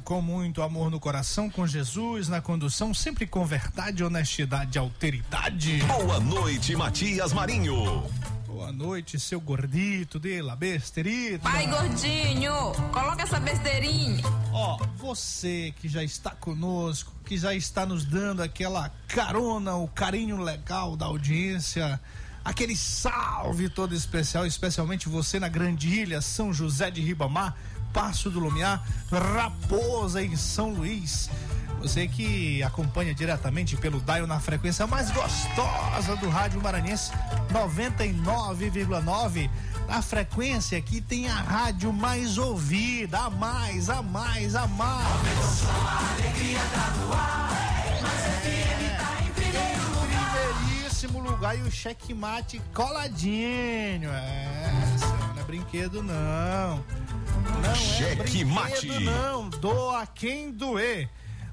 Com muito amor no coração, com Jesus na condução, sempre com verdade, honestidade e alteridade. Boa noite, Matias Marinho. Boa noite, seu gordito de la besterita. Pai gordinho, coloca essa besteirinha. Ó, você que já está conosco, que já está nos dando aquela carona, o carinho legal da audiência, aquele salve todo especial, especialmente você na Grande Ilha, São José de Ribamar, Passo do Lumiar, Raposa em São Luís. Você que acompanha diretamente pelo Daio na frequência mais gostosa do Rádio Maranhense, 99,9. Na frequência aqui tem a rádio mais ouvida, a mais, a mais, a mais. Primeiríssimo lugar e o checkmate coladinho. É, não é brinquedo não. Não é Cheque mate. brinquedo não, doa quem doer.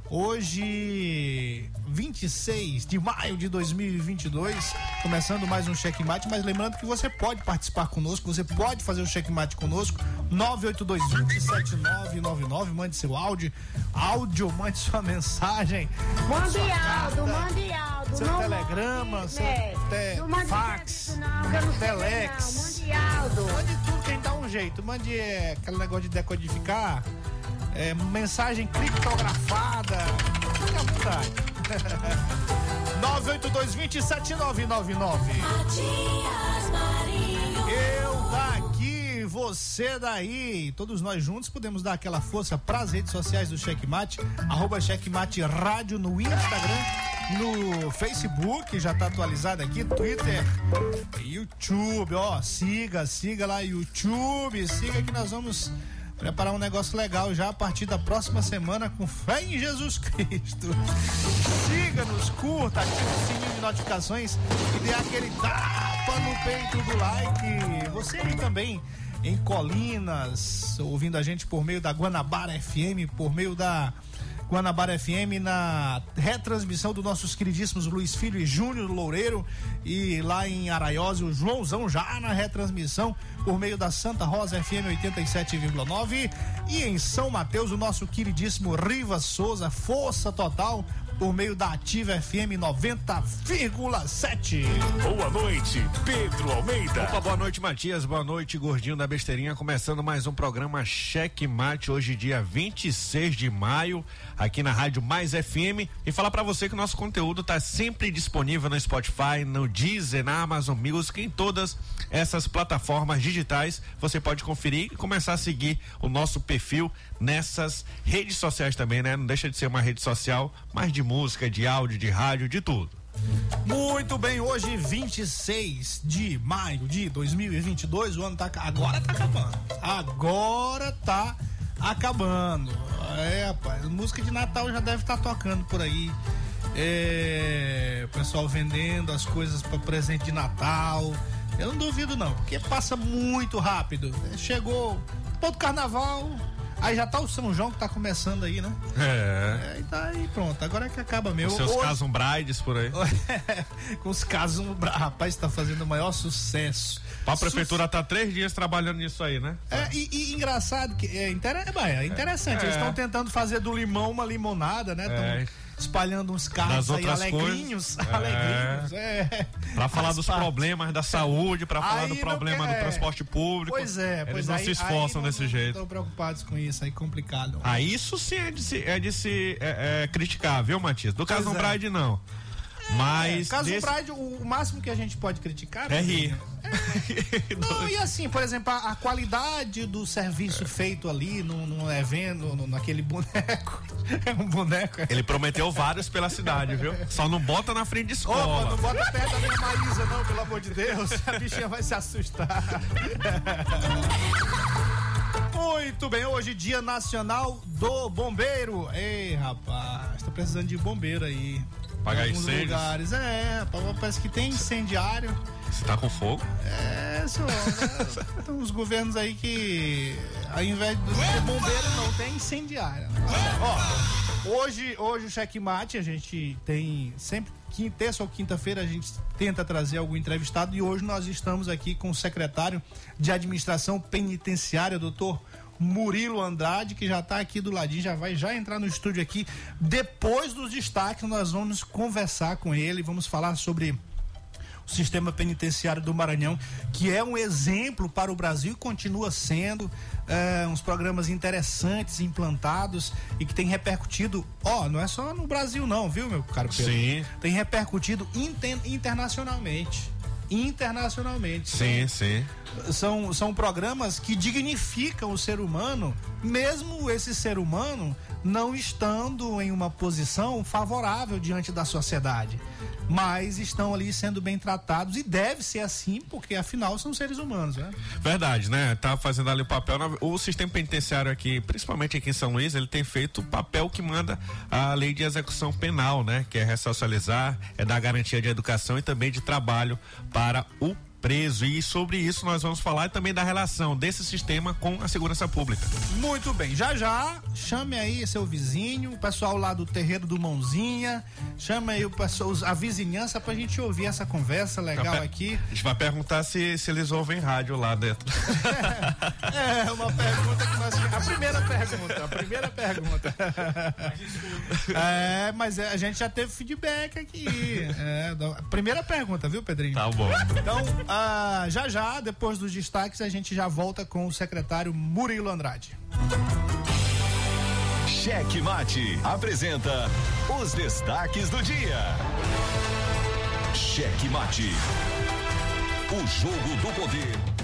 Hoje, 26 de maio de 2022, começando mais um checkmate, mas lembrando que você pode participar conosco, você pode fazer o checkmate conosco, 982-27999, mande seu áudio, áudio, mande sua mensagem, Mande sua Aldo, carta, mande Aldo. seu não telegrama, mande, seu né? te- fax, telex. Aldo. Mande tudo quem dá um jeito. Mande é, aquele negócio de decodificar. é, mensagem criptografada. Fique à vontade. 982-27999. Eu daqui, você daí. Todos nós juntos podemos dar aquela força para as redes sociais do Checkmate. Arroba Checkmate Rádio no Instagram. No Facebook, já tá atualizado aqui, Twitter, YouTube, ó, siga, siga lá, YouTube, siga que nós vamos preparar um negócio legal já a partir da próxima semana com fé em Jesus Cristo. Siga-nos, curta, ative o sininho de notificações e dê aquele tapa no peito do like. Você aí também em Colinas, ouvindo a gente por meio da Guanabara FM, por meio da Guanabara FM na retransmissão dos nossos queridíssimos Luiz Filho e Júnior Loureiro. E lá em Araiose o Joãozão já na retransmissão por meio da Santa Rosa FM 87,9 e em São Mateus o nosso queridíssimo Riva Souza Força Total por meio da Ativa FM 90,7. Boa noite, Pedro Almeida. Opa, boa noite, Matias. Boa noite, gordinho da besteirinha. Começando mais um programa Cheque Mate, hoje, dia 26 de maio, aqui na Rádio Mais FM. E falar pra você que o nosso conteúdo tá sempre disponível no Spotify, no Deezer, na Amazon Music, em todas essas plataformas digitais. Você pode conferir e começar a seguir o nosso perfil nessas redes sociais também, né? Não deixa de ser uma rede social, mas de música, de áudio, de rádio, de tudo. Muito bem, hoje 26 de maio de 2022, o ano tá agora tá acabando. Agora tá acabando. É, rapaz, música de Natal já deve estar tocando por aí. É, o pessoal vendendo as coisas para presente de Natal. Eu não duvido não, porque passa muito rápido. Chegou todo carnaval, aí já tá o São João que tá começando aí, né? É. É, e tá aí pronto, agora é que acaba mesmo. Os seus Hoje- casos brides por aí. com os casos, rapaz, tá fazendo o maior sucesso. A prefeitura tá três dias trabalhando nisso aí, né? É, e, e engraçado que é, inter... é, é interessante. É. Eles estão tentando fazer do limão uma limonada, né? Estão É. espalhando uns carros aí alegrinhos, coisas. É. alegrinhos. É. Pra falar Faz dos parte. problemas da saúde, pra falar Aí do não problema quer- do transporte público. Pois é, Eles pois não aí, se esforçam aí desse não, jeito. Estão preocupados com isso aí, complicado. Ah, isso sim é de se, é de se é, é, criticar, viu, Matias? Do caso Pois do é. Bride, não. Mas. É, caso nesse- Pride, o, máximo que a gente pode criticar É rir. Não, e assim, por exemplo, a, a qualidade do serviço feito ali no, no evento, no- naquele boneco. É um boneco. é. Ele prometeu vários pela cidade, viu? Só não bota na frente de Opa, escola. não bota perto da minha Maísa, não, pelo amor de Deus. A bichinha vai se assustar. Muito bem, hoje dia nacional do bombeiro. Ei, rapaz, tô precisando de bombeiro aí. Pagar Em alguns incêndios? lugares. É, parece que tem incendiário. Você tá com fogo? É, só, né? Tem uns governos aí que, ao invés de ter bombeiro, não tem incendiário. Ó, hoje, hoje o checkmate, a gente tem sempre, quinta, terça ou quinta-feira, a gente tenta trazer algum entrevistado e hoje nós estamos aqui com o secretário de administração penitenciária, doutor Murilo Andrade, que já está aqui do ladinho, já vai já entrar no estúdio aqui. Depois dos destaques, nós vamos conversar com ele, vamos falar sobre o sistema penitenciário do Maranhão, que é um exemplo para o Brasil e continua sendo. é, uns programas interessantes implantados e que tem repercutido, ó, não é só no Brasil não, viu, meu caro Pedro? Sim. Tem repercutido inten- internacionalmente. Internacionalmente. Sim, sim. São, são programas que dignificam o ser humano, mesmo esse ser humano não estando em uma posição favorável diante da sociedade. Mas estão ali sendo bem tratados e deve ser assim, porque afinal são seres humanos, né? Verdade, né? Tá fazendo ali o papel. O sistema penitenciário aqui, principalmente aqui em São Luís, ele tem feito o papel que manda a lei de execução penal, né? Que é ressocializar, é dar garantia de educação e também de trabalho para o preso. E sobre isso nós vamos falar e também da relação desse sistema com a segurança pública. Muito bem, já já, chame aí seu vizinho, o pessoal lá do terreiro do Mãozinha, chame aí o pessoal, a vizinhança pra gente ouvir essa conversa legal aqui. A gente vai perguntar se, se eles ouvem rádio lá dentro. É, uma pergunta que nós. A primeira pergunta, a primeira pergunta. É, mas é, a gente já teve feedback aqui. É, primeira pergunta, viu, Pedrinho? tá bom. Então, ah, já já, depois dos destaques, a gente já volta com o secretário Murilo Andrade. Cheque Mate apresenta os destaques do dia. Cheque Mate. O jogo do poder.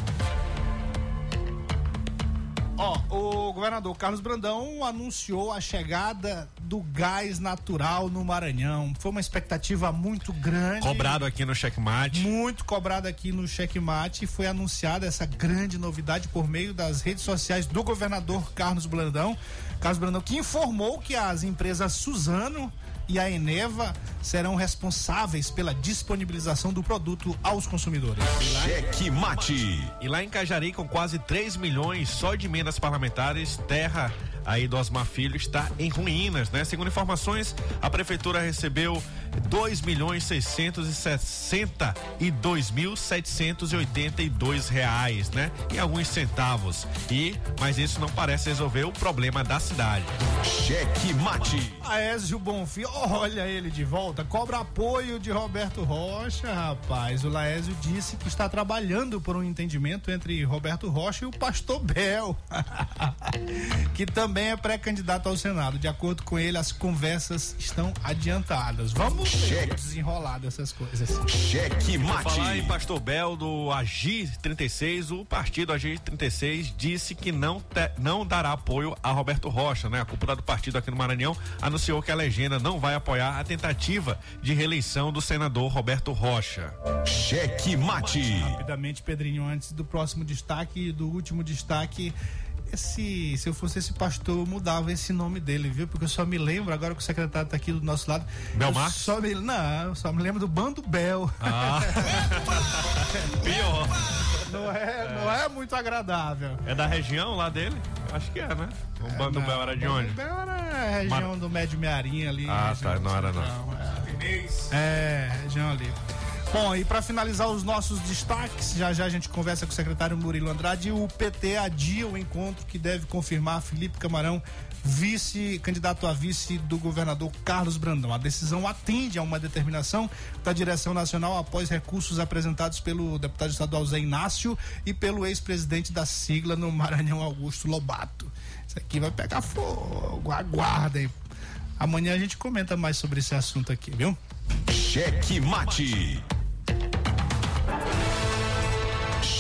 Ó, o governador Carlos Brandão anunciou a chegada do gás natural no Maranhão. Foi uma expectativa muito grande. Cobrado aqui no checkmate. muito cobrada aqui no Checkmate e foi anunciada essa grande novidade por meio das redes sociais do governador Carlos Brandão. Carlos Brandão que informou que as empresas Suzano e a Eneva serão responsáveis pela disponibilização do produto aos consumidores. Cheque Mate. E lá em Cajari, com quase 3 milhões só de emendas parlamentares, terra aí do Osmar Filho está em ruínas, né? Segundo informações, a prefeitura recebeu 2 milhões 662 mil 782 reais, né? E alguns centavos. E, mas isso não parece resolver o problema da cidade. Cheque Mate. Aézio Bonfim, olha ele de volta, cobra apoio de Roberto Rocha, rapaz. O Laésio disse que está trabalhando por um entendimento entre Roberto Rocha e o Pastor Bel, que também é pré-candidato ao Senado. De acordo com ele, as conversas estão adiantadas. Vamos Cheque. o desenrolar dessas coisas. Cheque Falar em Mate. Pastor Bel do Agir 36, o partido Agir 36 disse que não, te- não dará apoio a Roberto Rocha, né? A cúpula do partido aqui no Maranhão anunciou que a legenda não vai apoiar a tentativa de reeleição do senador Roberto Rocha. Cheque Mate. Rapidamente, Pedrinho, antes do próximo destaque, do último destaque. Esse, se eu fosse esse pastor, eu mudava esse nome dele, viu? Porque eu só me lembro, agora que o secretário tá aqui do nosso lado. Bel eu Marques? Só me, não, eu só me lembro do Bando Bel. Ah, pior. Não, é, não é muito agradável. É da região lá dele? Acho que é, né? O Bando Não, Bel era de Bando onde? Bel era a região Mar- do Médio Mearim ali. Ah, tá, não era não. central, É, É, região ali. Bom, e para finalizar os nossos destaques, já já a gente conversa com o secretário Murilo Andrade. O PT adia o encontro que deve confirmar Felipe Camarão, vice, candidato a vice do governador Carlos Brandão. A decisão atende a uma determinação da direção nacional após recursos apresentados pelo deputado estadual Zé Inácio e pelo ex-presidente da sigla no Maranhão, Augusto Lobato. Isso aqui vai pegar fogo, aguardem. Amanhã a gente comenta mais sobre esse assunto aqui, viu? Cheque Mate.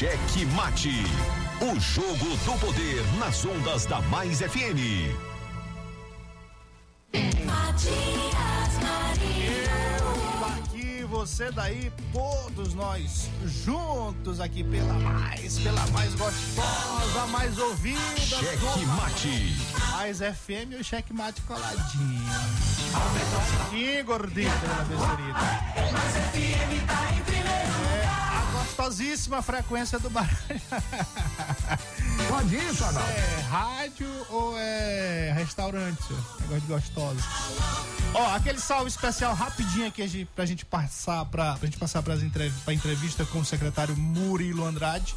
Cheque Mate. O jogo do poder nas ondas da Mais FM. Matias Marinho. Aqui, você daí, todos nós juntos aqui pela mais, pela mais gostosa, mais ouvida. Cheque Mate. Mais FM e o Cheque Mate coladinho. Coladinho, gordinho, pela besterita. Mais FM tá em gostosíssima frequência do baralho. Pode isso, Adão? É rádio ou é restaurante? Negócio de gostosa. Ó, aquele salve especial rapidinho aqui pra gente passar pra, pra gente passar pras entrev pra entrevista com o secretário Murilo Andrade.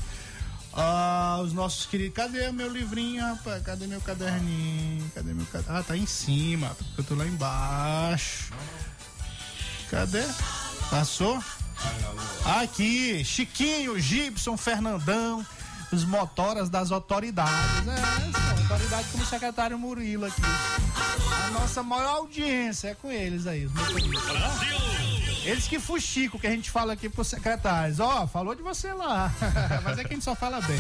Ah, os nossos queridos. Cadê meu livrinho, rapaz? Cadê meu caderninho? Cadê meu caderninho? Ah, tá em cima. Eu tô lá embaixo. Cadê? Passou? Aqui, Chiquinho, Gibson, Fernandão, os motoras das autoridades. É, autoridade como o secretário Murilo aqui. A nossa maior audiência é com eles aí, os. Brasil! Eles que fuxico que a gente fala aqui pros secretários. Ó, oh, falou de você lá. Mas é que a gente só fala bem.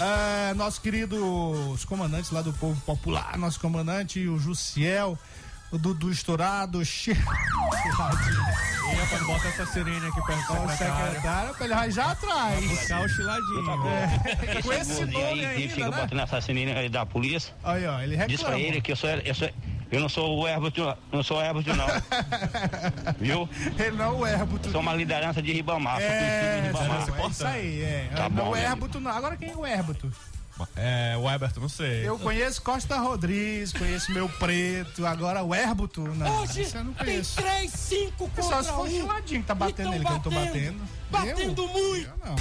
É, nosso querido, os comandantes lá do Povo Popular, nosso comandante, o Jussiel, o Dudu Estourado, o Che... Epa, bota essa sirene aqui perto do secretário. pra ele já atrás. Puxar o chiladinho. É. Com esse nome aí, ainda, fica né? botando essa sirene da polícia. Aí, ó, ele reclama. Diz pra ele que eu sou, eu sou, eu não sou o Herbuto, não sou o Herbuto, não. Viu? Ele não é o Herbuto. Eu sou uma liderança de Ribamar, é, de Ribamar. É isso aí, é. Tá não bom, o né? Herbuto não. Agora quem é o Herbuto? É, o Everton, não sei. Eu conheço Costa Rodrigues, conheço meu preto, agora o Herbuto, não. Hoje eu não tem conheço. três, cinco contra Só se for um. chiladinho que tá batendo nele, que eu não tô batendo, batendo. batendo eu? muito. Eu não.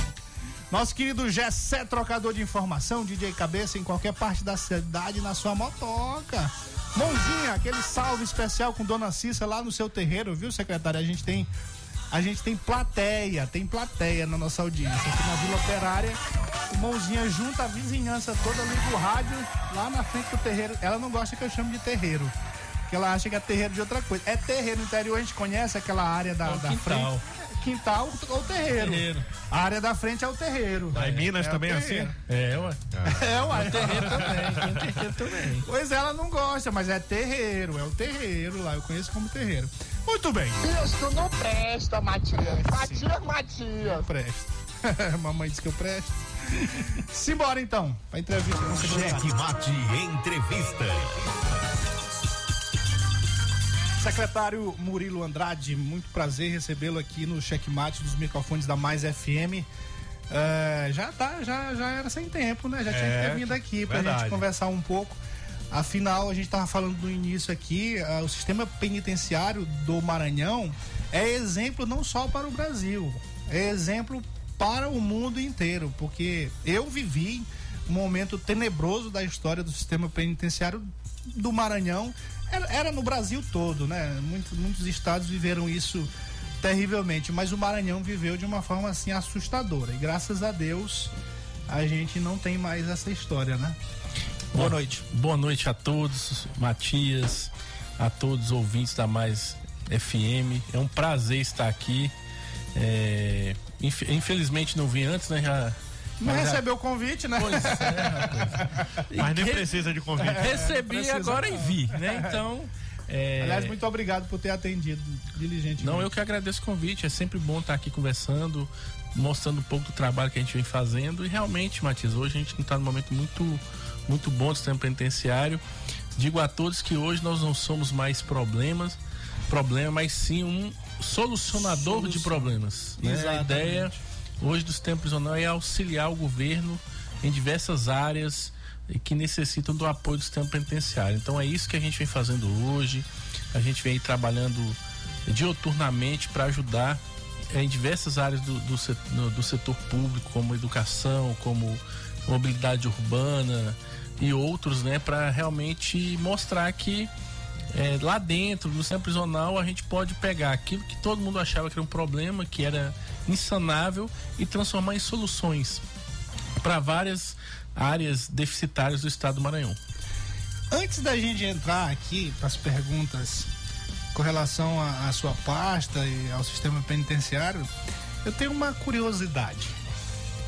Nosso querido Gessé, trocador de informação, DJ Cabeça em qualquer parte da cidade na sua motoca. Mãozinha, aquele salve especial com Dona Cissa lá no seu terreiro, viu, secretário? A gente tem a gente tem plateia, tem plateia na nossa audiência. Aqui na Vila Operária, Mãozinha junta a vizinhança toda, liga o rádio lá na frente do terreiro. Ela não gosta que eu chame de terreiro. Porque ela acha que é terreiro de outra coisa. É terreiro no interior, a gente conhece aquela área da, É da frente. Quintal ou terreiro. Terreiro. A área da frente é o terreiro. Lá em Minas É também é assim? terreiro. É, ué. É, uai. terreiro também. terreiro também. Pois ela não gosta, mas é terreiro. É o terreiro lá. Eu conheço como terreiro. Muito bem. Isso não presta, Matias. É, Matias, Matias. Presto. Mamãe disse que eu presto. Simbora então, pra entrevista. Cheque Mate Entrevista. Secretário Murilo Andrade, muito prazer recebê-lo aqui no checkmate dos microfones da Mais FM. É, já tá, já, já era sem tempo, né? Já tinha que É, ter vindo aqui pra verdade. gente conversar um pouco. Afinal, a gente tava falando no início aqui, ah, o sistema penitenciário do Maranhão é exemplo não só para o Brasil, é exemplo para o mundo inteiro, porque eu vivi um momento tenebroso da história do sistema penitenciário do Maranhão. Era, era no Brasil todo, né? Muitos, estados viveram isso terrivelmente, mas o Maranhão viveu de uma forma assim assustadora. E graças a Deus a gente não tem mais essa história, né? Boa noite. Boa noite a todos, Matias, a todos os ouvintes da Mais FM. É um prazer estar aqui. É, inf- infelizmente não vim antes, né? Já, Não mas já- recebeu o convite, né? Pois é, rapaz. Mas nem Re- precisa de convite. Recebi precisa agora não. e vi, né? Então. é, Aliás, muito obrigado por ter atendido diligentemente. Não, eu que agradeço o convite. É sempre bom estar aqui conversando, mostrando um pouco do trabalho que a gente vem fazendo. E realmente, Matias, hoje a gente não está num momento muito, muito bom do sistema penitenciário. Digo a todos que hoje nós não somos mais problemas, problema, mas sim um solucionador de Solução. problemas. né? A Exatamente. ideia hoje do sistema prisional é auxiliar o governo em diversas áreas que necessitam do apoio do sistema penitenciário. Então é isso que a gente vem fazendo hoje. A gente vem trabalhando dioturnamente para ajudar eh, em diversas áreas do, do, se- no- do setor público, como educação, como mobilidade urbana e outros, né, para realmente mostrar que eh, lá dentro, no sistema prisional, a gente pode pegar aquilo que todo mundo achava que era um problema, que era insanável, e transformar em soluções para várias áreas deficitárias do estado do Maranhão. Antes da gente entrar aqui para as perguntas com relação à sua pasta e ao sistema penitenciário, eu tenho uma curiosidade.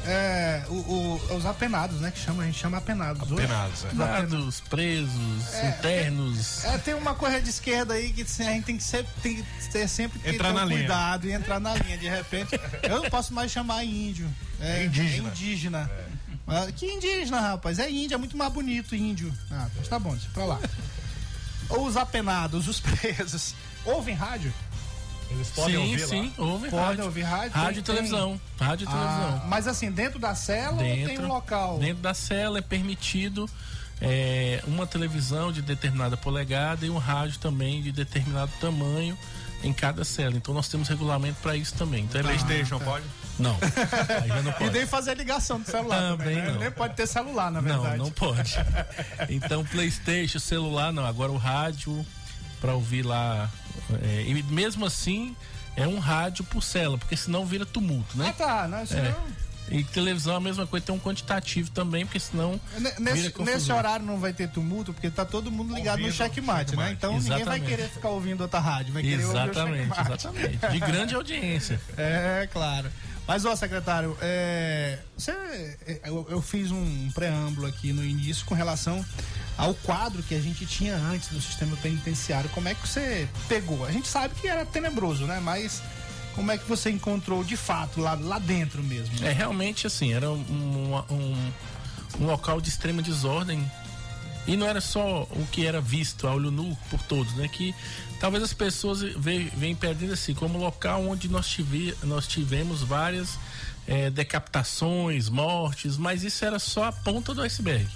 É, o- o- os apenados, né? Que chama, a gente chama apenados. hoje. Apenados, é. Os apenados. Presos, internos. É, tem uma coisa de esquerda aí que assim, a gente tem que ser, tem que ter sempre que Entrar ter na um linha. cuidado e entrar na linha. De repente, eu não posso mais chamar índio. É, É indígena. é indígena. Ah, que indígena, rapaz? É índio, é muito mais bonito índio. Ah, mas tá bom, deixa pra lá. Os apenados, os presos, ouvem rádio? Eles sim, sim, ouve Podem rádio. ouvir rádio? Rádio Tem- e televisão. Rádio e Ah, televisão. mas assim, dentro da cela ou tem um local? Dentro da cela é permitido é, uma televisão de determinada polegada e um rádio também de determinado tamanho em cada cela. Então nós temos regulamento para isso também. Então é Playstation pode? Não. Aí já não E pode. nem fazer ligação do celular também, Também né? não. Nem pode ter celular, na verdade. Não, não pode. Então, Playstation, celular, não. Agora o rádio, para ouvir lá. É, e mesmo assim, é um rádio por cela, porque senão vira tumulto, Ah, né? tá. Não, isso É. não- E televisão é a mesma coisa, tem um quantitativo também, porque senão. Nesse, nesse horário não vai ter tumulto, porque tá todo mundo ligado no Ouvindo checkmate, né? checkmate. Então ninguém vai Exatamente. querer ficar ouvindo outra rádio, vai querer Exatamente, ouvir o checkmate. exatamente. De grande audiência. É, claro. Mas, ó, secretário, é, você, é, eu, eu fiz um preâmbulo aqui no início com relação ao quadro que a gente tinha antes do sistema penitenciário. Como é que você pegou? A gente sabe que era tenebroso, né? Mas como é que você encontrou de fato lá, lá dentro mesmo? É realmente assim, era um, um, um local de extrema desordem. E não era só o que era visto a olho nu por todos, né? Que talvez as pessoas venham perdendo assim, como local onde nós, tive, nós tivemos várias eh, decapitações, mortes, mas isso era só a ponta do iceberg.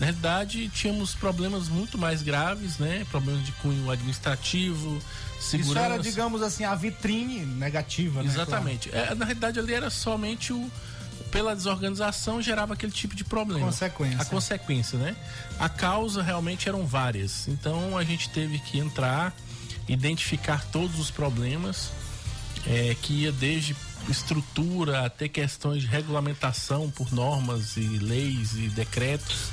Na realidade, tínhamos problemas muito mais graves, né? Problemas de cunho administrativo, segurança. Isso era, digamos assim, a vitrine negativa, né? Exatamente. É, na realidade, ali era somente o. Pela desorganização gerava aquele tipo de problema. Consequência. A consequência, né? A causa realmente eram várias. Então a gente teve que entrar, identificar todos os problemas, é, que ia desde estrutura até questões de regulamentação por normas e leis e decretos.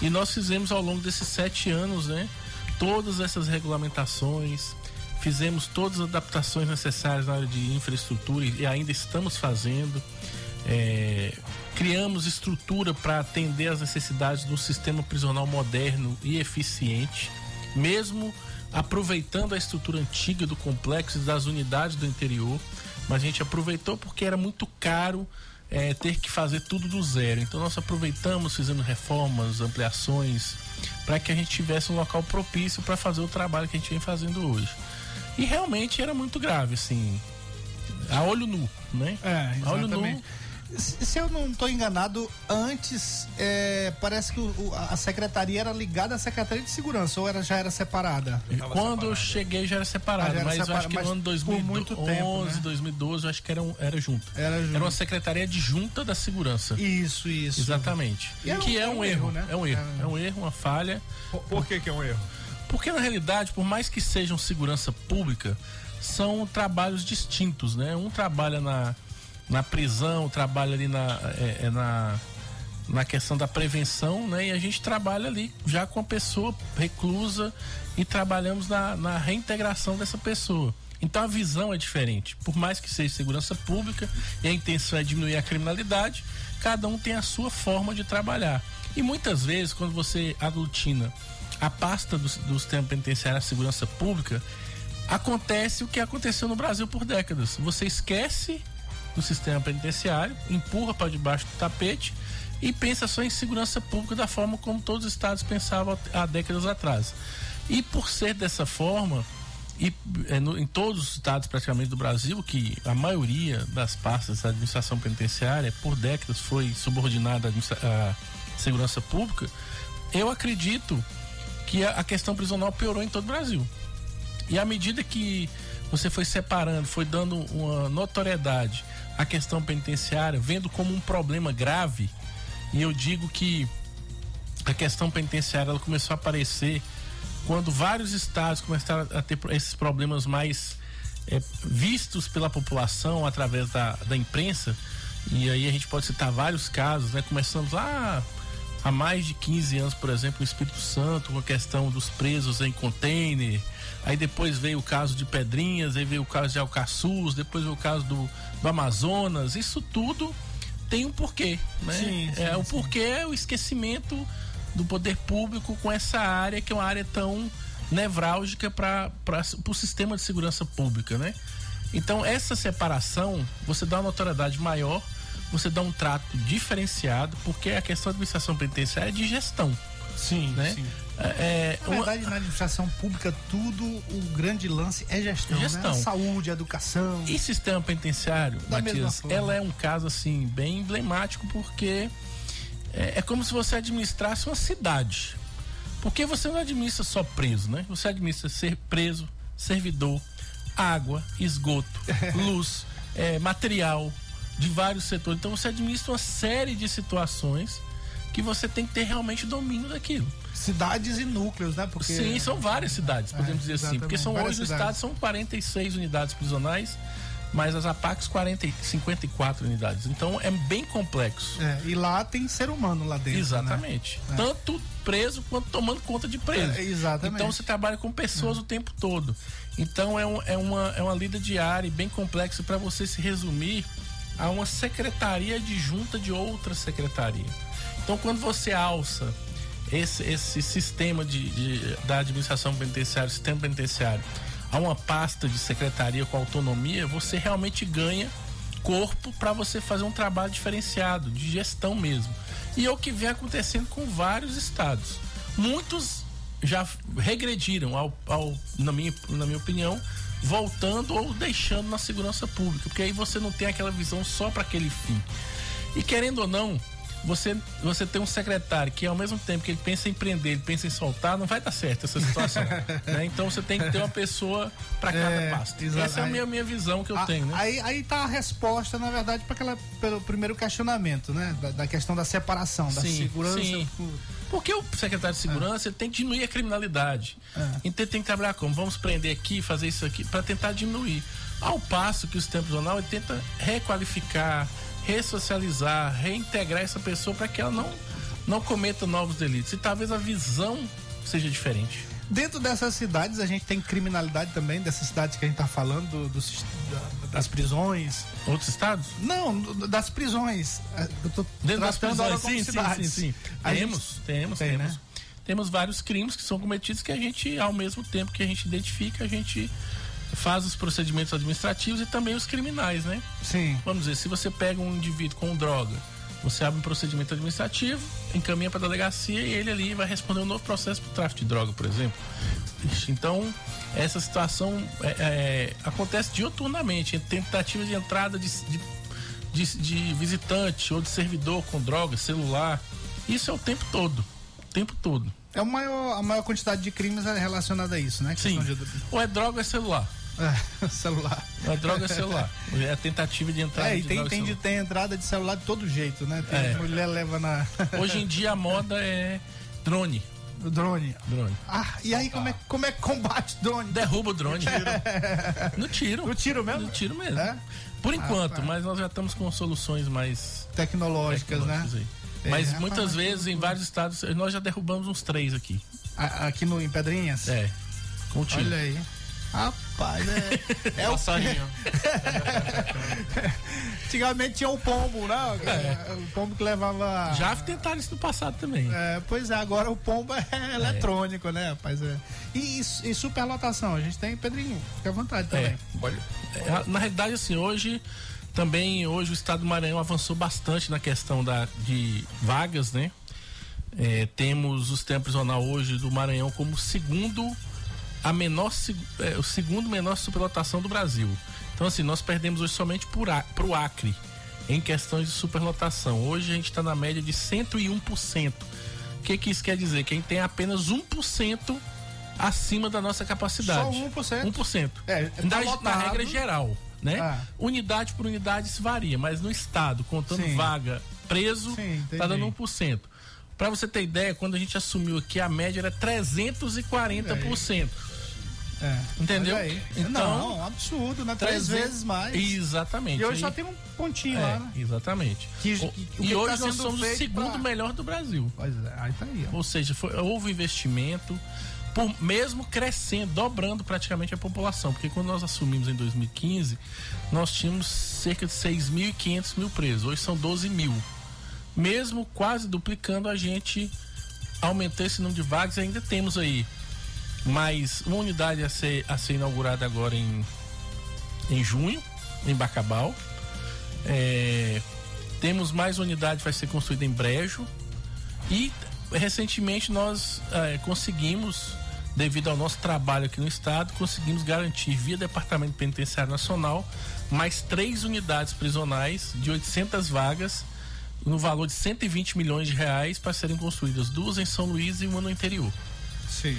E nós fizemos ao longo desses sete anos, né? Todas essas regulamentações, fizemos todas as adaptações necessárias na área de infraestrutura e ainda estamos fazendo. É, criamos estrutura para atender às necessidades de um sistema prisional moderno e eficiente, mesmo aproveitando a estrutura antiga do complexo e das unidades do interior, mas a gente aproveitou porque era muito caro é, ter que fazer tudo do zero. Então nós aproveitamos, fizemos reformas, ampliações, para que a gente tivesse um local propício para fazer o trabalho que a gente vem fazendo hoje. E realmente era muito grave, assim, a olho nu, né? É, a olho nu. Se eu não estou enganado, antes é, parece que o- a secretaria era ligada à Secretaria de Segurança ou era, já era separada? Quando eu cheguei já era separado, Ah, já era mas eu separado, acho que no ano por 2011, muito tempo, né? 2012, eu acho que era, era junto. Era junto. Era uma secretaria adjunta da segurança. Isso, isso. Exatamente. E é um- que é, é um, um erro, erro, né? É um erro. É. É um erro, uma falha. Por, por que que é um erro? Porque na realidade, por mais que seja uma segurança pública, são trabalhos distintos, né? Um trabalha na, na prisão, trabalha ali na, é, é na, na questão da prevenção, né? E a gente trabalha ali já com a pessoa reclusa e trabalhamos na, na reintegração dessa pessoa. Então a visão é diferente. Por mais que seja segurança pública e a intenção é diminuir a criminalidade, cada um tem a sua forma de trabalhar. E muitas vezes, quando você aglutina a pasta do, do sistema penitenciário à segurança pública, acontece o que aconteceu no Brasil por décadas. Você esquece do sistema penitenciário, empurra para debaixo do tapete e pensa só em segurança pública da forma como todos os estados pensavam há décadas atrás. E por ser dessa forma, e é, no, em todos os estados praticamente do Brasil, que a maioria das pastas da administração penitenciária por décadas foi subordinada à, à segurança pública, eu acredito que a, a questão prisional piorou em todo o Brasil. E à medida que você foi separando, foi dando uma notoriedade à questão penitenciária, vendo como um problema grave, e eu digo que a questão penitenciária ela começou a aparecer quando vários estados começaram a ter esses problemas mais é, vistos pela população através da, da imprensa, e aí a gente pode citar vários casos, né? Começamos lá há mais de 15 anos, por exemplo, no Espírito Santo, com a questão dos presos em container. Aí depois veio o caso de Pedrinhas, aí veio o caso de Alcaçuz, depois veio o caso do, do Amazonas. Isso tudo tem um porquê, né? Sim, sim, é, o porquê é o esquecimento do poder público com essa área que é uma área tão nevrálgica para o sistema de segurança pública, né? Então essa separação você dá uma notoriedade maior, você dá um trato diferenciado, porque a questão da administração penitenciária é de gestão. Sim, né? sim. É, na verdade, uma... na administração pública, tudo, o grande lance é gestão. Né? Gestão. Né? Saúde, educação. E sistema penitenciário, da Matias, ela é um caso assim, bem emblemático, porque é, é como se você administrasse uma cidade. Porque você não administra só preso, né? Você administra ser preso, servidor, água, esgoto, luz, é, material de vários setores. Então você administra uma série de situações que você tem que ter realmente domínio daquilo. Cidades e núcleos, né? Porque... Sim, são várias cidades, podemos é, dizer assim. Porque são hoje o estado são 46 unidades prisionais mas as APACs 40, 54 unidades. Então é bem complexo. É, e lá tem ser humano lá dentro. Né? Exatamente. Né? Tanto preso quanto tomando conta de preso. É, exatamente. Então você trabalha com pessoas é. o tempo todo. Então é, um, é, uma, é uma lida diária e bem complexa para você se resumir a uma secretaria de junta de outra secretaria. Então quando você alça esse, esse sistema de, de da administração penitenciária, sistema penitenciário, a uma pasta de secretaria com autonomia, você realmente ganha corpo para você fazer um trabalho diferenciado, de gestão mesmo. E é o que vem acontecendo com vários estados. Muitos já regrediram, ao, ao, na, minha, na minha opinião, voltando ou deixando na segurança pública, porque aí você não tem aquela visão só para aquele fim. E querendo ou não, você, você tem um secretário que ao mesmo tempo que ele pensa em prender, ele pensa em soltar, não vai dar certo essa situação. né? Então você tem que ter uma pessoa para cada é, pasta. Essa é a minha, minha visão que eu a, tenho. Né? Aí, aí tá a resposta, na verdade, para aquela pelo primeiro questionamento, né? Da, da questão da separação, da sim, segurança. Sim. Porque o secretário de segurança é. tem que diminuir a criminalidade. É. Então ele tem que trabalhar como? Vamos prender aqui, fazer isso aqui, para tentar diminuir. Ao passo que o sistema prisional tenta requalificar, ressocializar, reintegrar essa pessoa para que ela não, não cometa novos delitos. E talvez a visão seja diferente. Dentro dessas cidades, a gente tem criminalidade também, dessas cidades que a gente está falando, do, do, das prisões. Outros estados? Não, das prisões. É, eu tô Dentro das prisões, sim, sim, sim, Temos, temos, tem, temos. Né? Temos vários crimes que são cometidos que a gente, ao mesmo tempo que a gente identifica, a gente faz os procedimentos administrativos e também os criminais, né? Sim. Vamos dizer, se você pega um indivíduo com droga, você abre um procedimento administrativo, encaminha para a delegacia e ele ali vai responder um novo processo por tráfico de droga, por exemplo. Então, essa situação é, é, acontece dioturnamente, tentativa de entrada de, de, de, de visitante ou de servidor com droga, celular. Isso é o tempo todo. O tempo todo. É o maior, a maior quantidade de crimes relacionada a isso, né? Sim. De... Ou é droga ou é celular. É, celular. A droga é celular. É a tentativa de entrada é, e tem, tem, de, tem entrada de celular de todo jeito, né? Tem é. mulher leva na. Hoje em dia a moda é drone. Drone. Drone. Ah, e aí como é, como é que combate drone? Derruba o drone. No tiro. No tiro mesmo? No tiro mesmo. É? Por enquanto, Rapaz. mas nós já estamos com soluções mais Tecnológicas, tecnológicas né? aí. É, Mas rapaz, muitas vezes em vários estados nós já derrubamos uns três aqui. Aqui no, em Pedrinhas? É. Com tiro. Olha aí. Rapaz, é. é o, Passarinho. antigamente tinha o pombo, né? O pombo que levava. Já tentaram isso no passado também. É, pois é, agora o pombo é eletrônico, né, rapaz? É. E, e superlotação, a gente tem, Pedrinho, fica à vontade também. É, Na realidade, assim, hoje também hoje o estado do Maranhão avançou bastante na questão da, de vagas, né? É, temos o sistema prisional hoje do Maranhão como segundo a menor é, o segundo menor superlotação do Brasil. Então assim, nós perdemos hoje somente para o Acre em questões de superlotação. Hoje a gente está na média de 101%. O que, que isso quer dizer? Que a gente tem apenas 1% acima da nossa capacidade. Só 1%? 1%. É, tá na, na regra geral, né? Ah. Unidade por unidade isso varia, mas no estado, contando Sim. vaga preso, Sim, tá dando 1%. Pra você ter ideia, quando a gente assumiu aqui, a média era 340%. É. Entendeu? Olha aí. Então, não, um absurdo, né? Três 300 vezes mais. Exatamente. E hoje Aí- só tem um pontinho é, lá, né? Exatamente. Que- que- o e que hoje tá nós somos o segundo pra- melhor do Brasil. Pois é, aí tá aí, ó. Ou seja, foi- houve investimento, por, mesmo crescendo, dobrando praticamente a população. Porque quando nós assumimos em 2015, nós tínhamos cerca de 6.500 mil presos. Hoje são 12 mil. Mesmo quase duplicando, a gente aumentou esse número de vagas e ainda temos aí mais uma unidade a ser, a ser inaugurada agora em, em junho, em Bacabal. É, temos mais unidade que vai ser construída em Brejo. E recentemente nós eh, conseguimos, devido ao nosso trabalho aqui no estado, conseguimos garantir via Departamento Penitenciário Nacional mais três unidades prisionais de 800 vagas no valor de 120 milhões de reais para serem construídas duas em São Luís e uma no interior. Sim.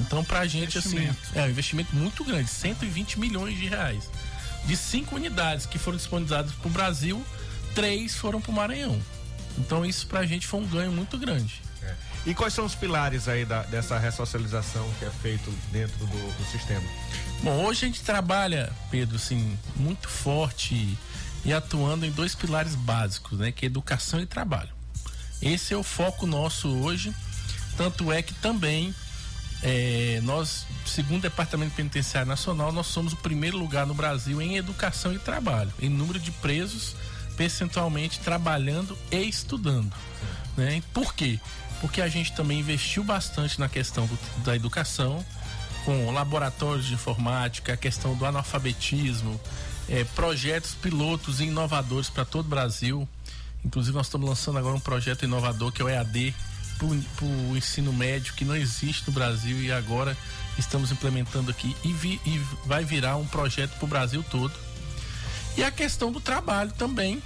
Então, pra gente, assim, é um investimento muito grande, 120 milhões de reais. De cinco unidades que foram disponibilizadas para o Brasil, três foram para o Maranhão. Então, isso pra gente foi um ganho muito grande. E quais são os pilares aí da- dessa ressocialização que é feito dentro do, do sistema? Bom, hoje a gente trabalha, Pedro, assim, muito forte e, e atuando em dois pilares básicos, né? Que é educação e trabalho. Esse é o foco nosso hoje. Tanto é que também é, nós, segundo o Departamento Penitenciário Nacional, nós somos o primeiro lugar no Brasil em educação e trabalho, em número de presos percentualmente trabalhando e estudando. Né? Por quê? Porque a gente também investiu bastante na questão do- da educação, com laboratórios de informática, a questão do analfabetismo, eh, projetos pilotos e inovadores para todo o Brasil. Inclusive, nós estamos lançando agora um projeto inovador que é o EAD para o ensino médio, que não existe no Brasil e agora estamos implementando aqui e, vi- e vai virar um projeto para o Brasil todo. E a questão do trabalho também,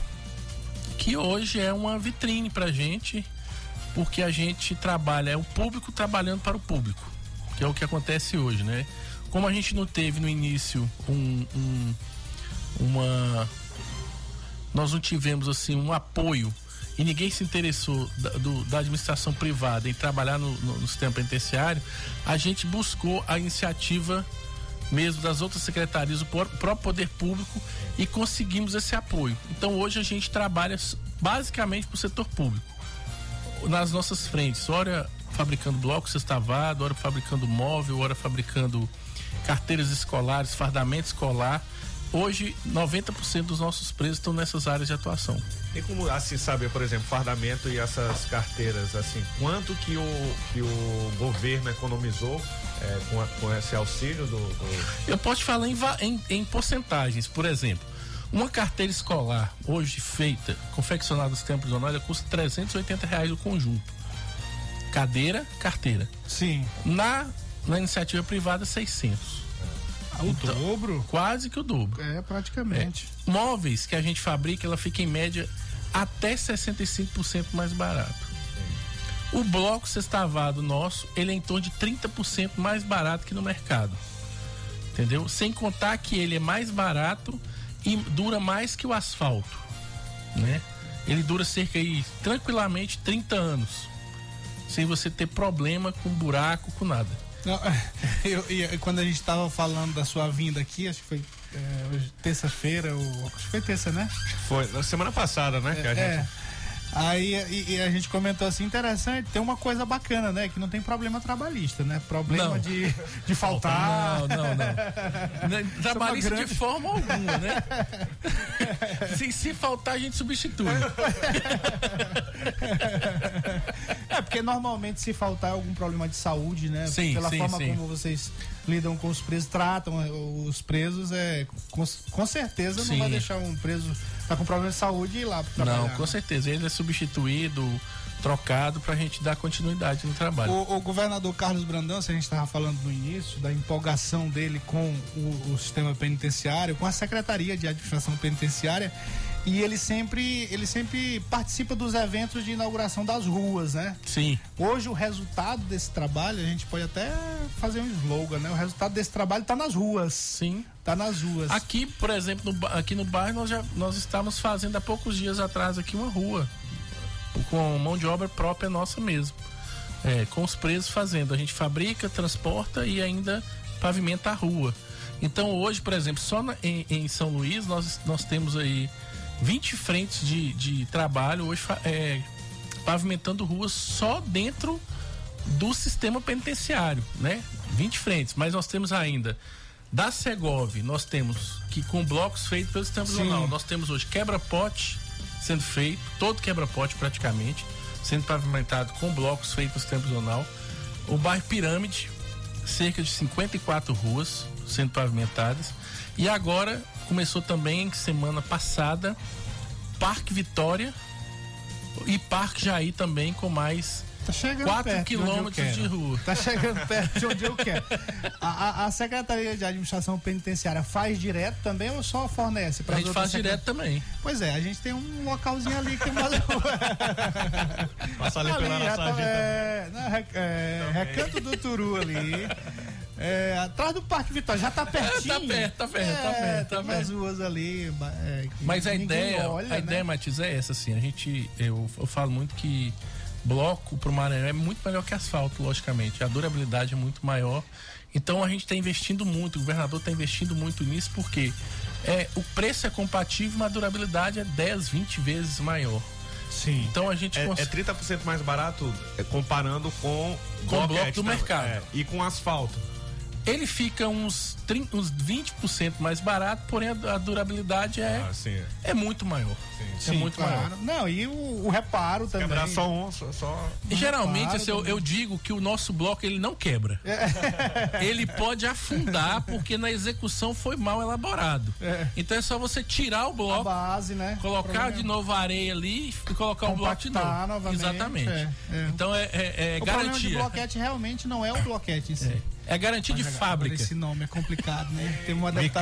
que hoje é uma vitrine para gente, porque a gente trabalha, é o público trabalhando para o público, que é o que acontece hoje, né? Como a gente não teve no início um, um- uma. Nós não tivemos assim um apoio e ninguém se interessou da, do- da administração privada em trabalhar no, no- no sistema penitenciário, a gente buscou a iniciativa mesmo das outras secretarias, o pró- próprio poder público e conseguimos esse apoio. Então hoje a gente trabalha basicamente para o setor público nas nossas frentes, ora fabricando blocos sextavado, ora fabricando móvel, ora fabricando carteiras escolares, fardamento escolar. Hoje, 90% dos nossos presos estão nessas áreas de atuação. Tem como assim saber, por exemplo, fardamento e essas carteiras, assim, quanto que o, que o governo economizou é, com, a- com esse auxílio do, do- Eu posso te falar em, em- em porcentagens. Por exemplo, uma carteira escolar, hoje feita, confeccionada no sistema prisional, ela custa 380 reais o conjunto. Cadeira, carteira. Sim. Na, na iniciativa privada, 600. O Então- dobro? Quase que o dobro. É, praticamente. Móveis que a gente fabrica, ela fica em média até 65% mais barato. O bloco sextavado nosso, ele é em torno de 30% mais barato que no mercado. Entendeu? Sem contar que ele é mais barato e dura mais que o asfalto, né? Ele dura cerca aí tranquilamente 30 anos. sem você ter problema com buraco, com nada. Não, eu, eu- quando a gente tava falando da sua vinda aqui, acho que foi é, terça-feira, ou acho que foi terça, né? Foi na semana passada, né? que a gente- É. Aí e, e a gente comentou assim, interessante, tem uma coisa bacana, né? Que não tem problema trabalhista, né? Problema Não. de, de faltar. Não, não, não. Não, Trabalhista grande- de forma alguma, né? se, se faltar, a gente substitui. É, porque normalmente se faltar algum problema de saúde, né? Sim, Pela sim, forma sim. como vocês lidam com os presos, tratam eh, os presos, é, com, com certeza não Sim. vai deixar um preso tá com problema de saúde e ir lá pra trabalhar. Não, com certeza. Ele é substituído, trocado pra gente dar continuidade no trabalho. O, o governador Carlos Brandão, se a gente estava falando no início, da empolgação dele com o, o sistema penitenciário, com a Secretaria de Administração Penitenciária, e ele sempre, ele sempre participa dos eventos de inauguração das ruas, né? Sim. Hoje o resultado desse trabalho, a gente pode até fazer um slogan, né? O resultado desse trabalho está nas ruas. Sim. Tá nas ruas. Aqui, por exemplo, no, aqui no bairro, nós, já, nós estávamos fazendo há poucos dias atrás aqui uma rua. Com mão de obra própria nossa mesmo. É, com os presos fazendo. A gente fabrica, transporta e ainda pavimenta a rua. Então hoje, por exemplo, só na- em, em São Luís nós, nós temos aí 20 frentes de, de trabalho hoje é, pavimentando ruas só dentro do sistema penitenciário, né? 20 frentes, mas nós temos ainda da Segov, nós temos que com blocos feitos pelo sistema prisional, nós temos hoje quebra-pote sendo feito, todo quebra-pote praticamente, sendo pavimentado com blocos feitos pelo sistema prisional. O bairro Pirâmide, cerca de 54 ruas sendo pavimentadas. E agora começou também semana passada Parque Vitória e Parque Jair também com mais Tá chegando 4 perto de onde eu quilômetros quero. de rua. Tá chegando perto de onde eu quero. A, a- a Secretaria de Administração Penitenciária faz direto também ou só fornece? A pras gente faz direto também. Pois é, a gente tem um localzinho ali que mais Passa ali pela já nossa tá- agenda. é, não, re- é, Recanto do Turu ali. É, atrás do Parque Vitória, já tá pertinho. tá perto, tá perto, tá perto, tá tem umas perto. ruas ali. é, que Mas a ideia, olha, a né? ideia, Matias, é essa, assim. A gente, eu, eu falo muito que bloco pro Maranhão é muito melhor que asfalto, logicamente. A durabilidade é muito maior. Então a gente está investindo muito, o governador está investindo muito nisso, porque é, o preço é compatível, mas a durabilidade é 10, 20 vezes maior. Sim. Então a gente É, cons- é 30% mais barato é, comparando com, Com o bloco bloquete do mercado. É, e com asfalto. Ele fica uns, 30, uns 20% mais barato, porém a, a durabilidade é, Ah, sim. é muito maior. É muito maior. claro. Não, e o, o reparo também. Quebrar só um, só. só... E geralmente assim, eu, eu digo que o nosso bloco ele não quebra. Ele pode afundar porque na execução foi mal elaborado. Então é só você tirar o a bloco, base, né? colocar de novo a areia ali e colocar o bloco de novo. Novamente, Exatamente. é, é. Então é, é- é O problema de garantia. bloquete realmente não é o bloquete em si. É garantia de Agora, fábrica. Esse nome é complicado, né? Tem uma que que-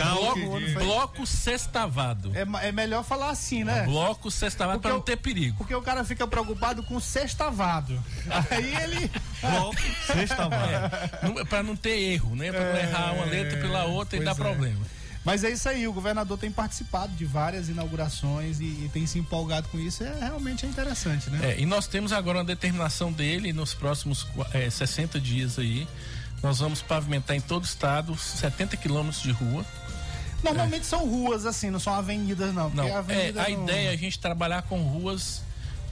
foi- Bloco sextavado. é, é melhor falar assim, né? Bloco sextavado Porque para não ter perigo. Porque o cara fica preocupado com sextavado. Aí ele. Bom, sexta vara. Não- Pra não ter erro, né? Pra não errar uma letra pela outra e dar é. problema. Mas é isso aí, o governador tem participado de várias inaugurações e, e tem se empolgado com isso. É realmente é interessante, né? É, e nós temos agora uma determinação dele nos próximos é, 60 dias aí. Nós vamos pavimentar em todo o estado 70 quilômetros de rua. Normalmente são ruas assim, não são avenidas, não. Não, é, avenida a não- ideia é a gente trabalhar com ruas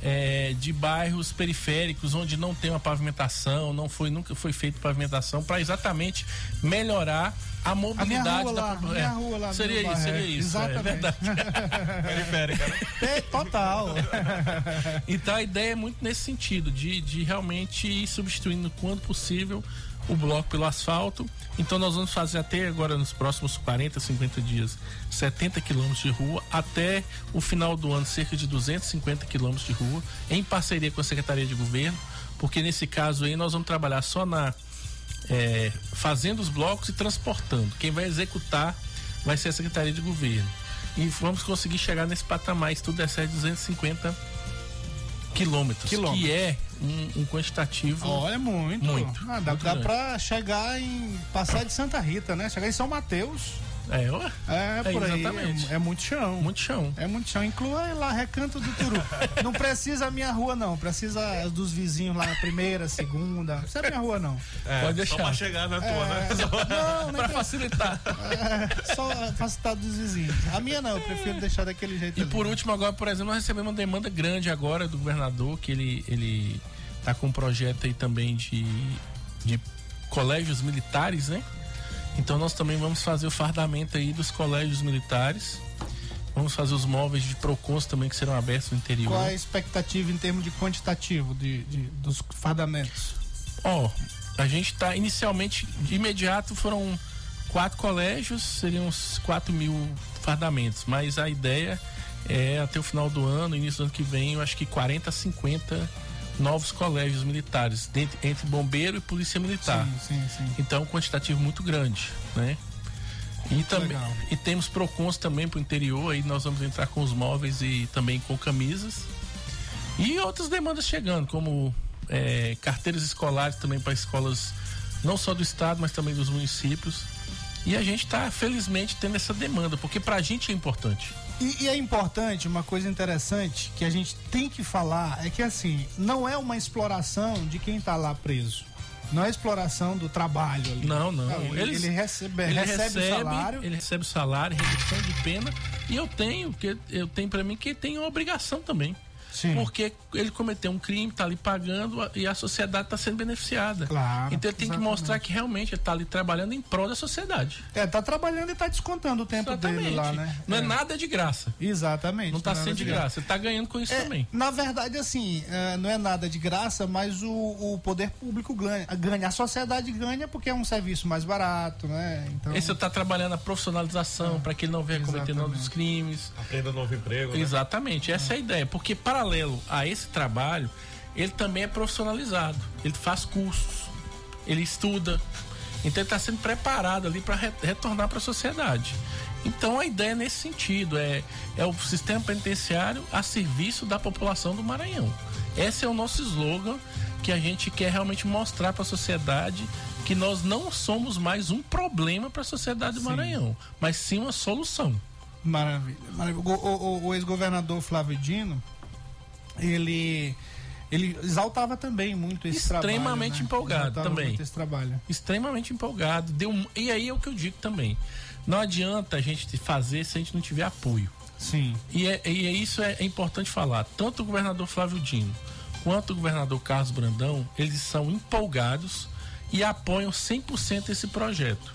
é, de bairros periféricos onde não tem uma pavimentação, não foi nunca foi feita pavimentação para exatamente melhorar a A minha mobilidade rua da lá, minha É, rua lá. no seria isso, seria é. isso, é Exatamente. verdade. Periférica, né? É, total. Então a ideia é muito nesse sentido, de, de realmente ir substituindo quando possível o bloco pelo asfalto. Então nós vamos fazer até agora nos próximos 40, 50 dias 70 quilômetros de rua, até o final do ano cerca de 250 quilômetros de rua, em parceria com a Secretaria de Governo, porque nesse caso aí nós vamos trabalhar só na é, fazendo os blocos e transportando. Quem vai executar vai ser a Secretaria de Governo. E vamos conseguir chegar nesse patamar, se tudo der certo, 250 quilômetros, Quilômetros. que é um, um quantitativo. Olha, muito. Muito, Ah, dá muito dá pra chegar em. passar de Santa Rita, né? Chegar em São Mateus. É, ué, É, É, por aí. exatamente. É, é muito chão. muito chão. É muito chão. Inclua lá, Recanto do Turu. não precisa a minha rua, não. Precisa dos vizinhos lá, primeira, segunda. Não precisa a minha rua, não. É, Pode Só deixar. pra chegar na tua, né? Não, nem Pra facilitar. É, só facilitado dos vizinhos. A minha não, eu prefiro deixar daquele jeito. E ali. por último, agora, por exemplo, nós recebemos uma demanda grande agora do governador, que ele, ele tá com um projeto aí também de, de colégios militares, né? Então nós também vamos fazer o fardamento aí dos colégios militares. Vamos fazer os móveis de Procons também que serão abertos no interior. Qual é a expectativa em termos de quantitativo de, de- dos fardamentos? Ó, a gente tá inicialmente, de imediato foram quatro colégios, seriam uns 4 mil fardamentos, mas a ideia é até o final do ano, início do ano que vem, eu acho que 40, 50 novos colégios militares, dentro- entre bombeiro e polícia militar. Sim, sim, sim. Então, um quantitativo muito grande, né? E, também, e temos PROCONs também para o interior, aí nós vamos entrar com os móveis e também com camisas. E outras demandas chegando, como é, carteiras escolares também para escolas não só do estado, mas também dos municípios. E a gente está, felizmente, tendo essa demanda, porque para a gente é importante. E, e é importante, uma coisa interessante que a gente tem que falar é que assim, não é uma exploração de quem está lá preso. Não é exploração do trabalho ali. Não, não. ele, Eles- ele recebe, Ele recebe, o salário. ele recebe o salário, redução de pena. E eu tenho, que eu tenho para mim que tem uma obrigação também. Sim. Porque ele cometeu um crime, tá ali pagando e a sociedade está sendo beneficiada. Claro, Então ele tem que exatamente. mostrar que realmente ele tá ali trabalhando em prol da sociedade. É, tá trabalhando e tá descontando o tempo dele lá, né? Não é. nada de graça. Exatamente. Não tá é sendo de graça. Ele tá ganhando com isso É, também. na verdade, assim, é, não é nada de graça, mas o, o poder público ganha, ganha. A sociedade ganha porque é um serviço mais barato, né? Então, Esse tá trabalhando a profissionalização para que ele não venha cometendo Exatamente. novos crimes. Aprenda novo emprego, né? Exatamente, essa é a ideia. Porque paralelo a esse trabalho, ele também é profissionalizado. Ele faz cursos, ele estuda. Então ele está sendo preparado ali para retornar para a sociedade. Então a ideia é nesse sentido é, é o sistema penitenciário a serviço da população do Maranhão. Esse é o nosso slogan que a gente quer realmente mostrar para a sociedade que nós não somos mais um problema para a sociedade do Maranhão, mas sim uma solução. Maravilha. maravilha. O- o- o ex-governador Flávio Dino, ele, ele exaltava também muito esse trabalho. Extremamente né? empolgado Exaltava também. muito esse trabalho. extremamente empolgado. Deu, e aí é o que eu digo também. Não adianta a gente fazer se a gente não tiver apoio. Sim. E, é, e é isso é, é importante falar. Tanto o governador Flávio Dino quanto o governador Carlos Brandão, eles são empolgados e apoiam 100% esse projeto.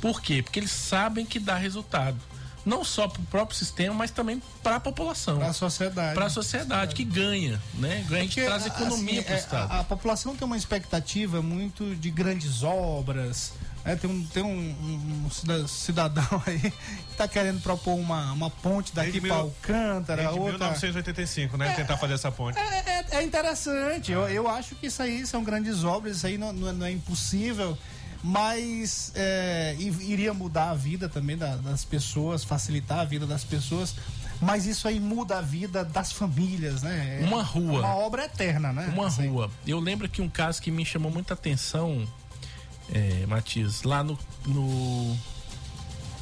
Por quê? Porque eles sabem que dá resultado. Não só para o próprio sistema, mas também para a população. Para a sociedade. Para a sociedade que ganha, né? Ganha, a gente Porque, traz economia assim, para o é, Estado. A, a população tem uma expectativa muito de grandes obras. né? Tem, um, tem um, um cida- cidadão aí que está querendo propor uma, uma ponte daqui para Alcântara. Desde outra... 1985, né? Tentar fazer essa ponte. É, é- é interessante. Eu, eu acho que isso aí são grandes obras, isso aí não, não é- não é impossível. Mas é, iria mudar a vida também da- das pessoas, facilitar a vida das pessoas. Mas isso aí muda a vida das famílias, né? É Uma rua. Uma obra eterna, né? Uma Assim. rua. Eu lembro que um caso que me chamou muita atenção, é, Matias, lá no, no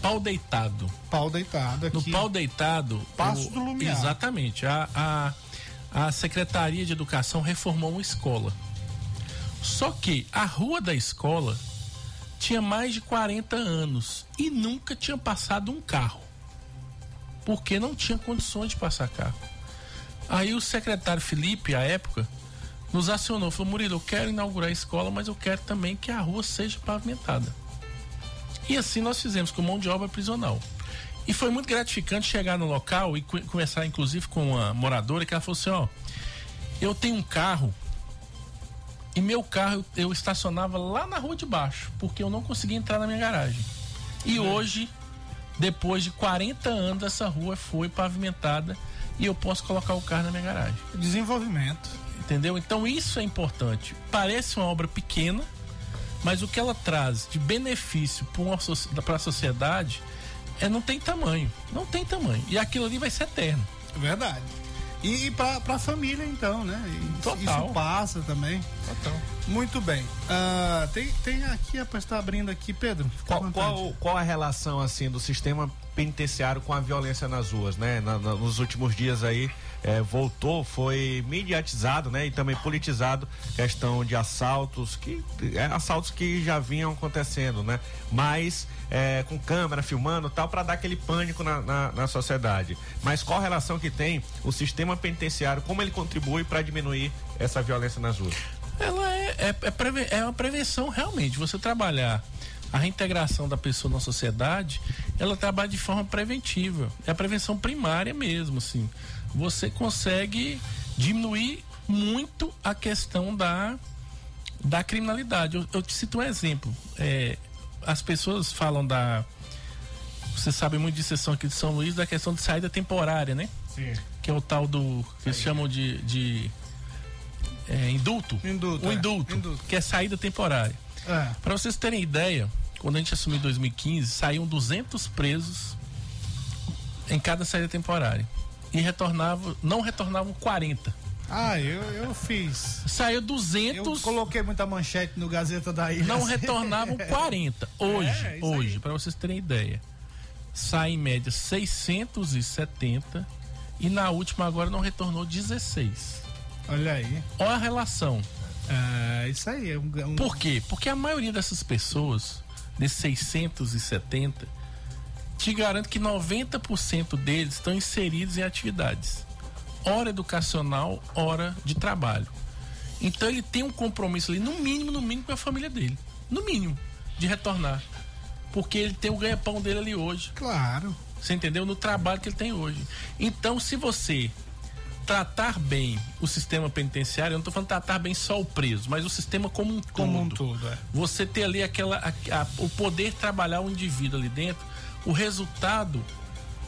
Pau Deitado. Pau deitado aqui. No Pau Deitado. Passo o- do Lumiar. Exatamente. A, a, a Secretaria de Educação reformou uma escola. Só que a rua da escola tinha mais de 40 anos e nunca tinha passado um carro. Porque não tinha condições de passar carro. Aí o secretário Felipe, à época, nos acionou, falou: Murilo, eu quero inaugurar a escola, mas eu quero também que a rua seja pavimentada. E assim nós fizemos com mão de obra prisional. E foi muito gratificante chegar no local e co- conversar, inclusive, com uma moradora que ela falou assim: ó, eu tenho um carro e meu carro eu estacionava lá na rua de baixo, porque eu não conseguia entrar na minha garagem. E hoje, depois de 40 anos, essa rua foi pavimentada e eu posso colocar o carro na minha garagem. Desenvolvimento. Entendeu? Então isso é importante. Parece uma obra pequena, mas o que ela traz de benefício para a sociedade é não tem tamanho. Não tem tamanho. E aquilo ali vai ser eterno. É verdade. E, e pra, pra família, então, né? E Total. Isso passa também. Muito bem. Ah, tem, tem aqui, rapaz, tá abrindo aqui, Pedro. Qual, qual, qual a relação assim do sistema penitenciário com a violência nas ruas, né? Na- na- nos últimos dias aí eh, voltou, foi mediatizado, né? E também politizado questão de assaltos que é, assaltos que já vinham acontecendo, né? Mas eh, com câmera filmando tal para dar aquele pânico na, na, na sociedade. Mas qual a relação que tem o sistema penitenciário? Como ele contribui para diminuir essa violência nas ruas? Ela é, é, é, preve- é uma prevenção realmente. Você trabalhar a reintegração da pessoa na sociedade, ela trabalha de forma preventiva. É a prevenção primária mesmo, assim. Você consegue diminuir muito a questão da, da criminalidade. Eu, eu te cito um exemplo. É, as pessoas falam da. Você sabe muito de sessão aqui de São Luís, da questão de saída temporária, né? Sim. Que é o tal do. que eles chamam de. de é, indulto. Indulto, O é. indulto, Indulto. que é saída temporária. É. Para vocês terem ideia, quando a gente assumiu em 2015, saíam 200 presos em cada saída temporária. E retornavam, não retornavam 40. Ah, eu, eu fiz. Saiu Eu 200, coloquei muita manchete no Gazeta da Ilha. não retornavam 40. Hoje, É, hoje, para vocês terem ideia, sai em média 670 e na última agora não retornou 16. Olha aí. Olha a relação. É, isso aí. É um, um- Por quê? Porque a maioria dessas pessoas, desses 670, te garanto que 90% deles estão inseridos em atividades. Hora educacional, hora de trabalho. Então ele tem um compromisso ali, no mínimo, no mínimo, com a família dele. No mínimo, de retornar. Porque ele tem o ganha-pão dele ali hoje. Claro. Você entendeu? No trabalho que ele tem hoje. Então, se você tratar bem o sistema penitenciário, eu não estou falando tratar bem só o preso, mas o sistema como um todo. Como um todo, é. Você ter ali aquela, a- a- o poder trabalhar o indivíduo ali dentro, o resultado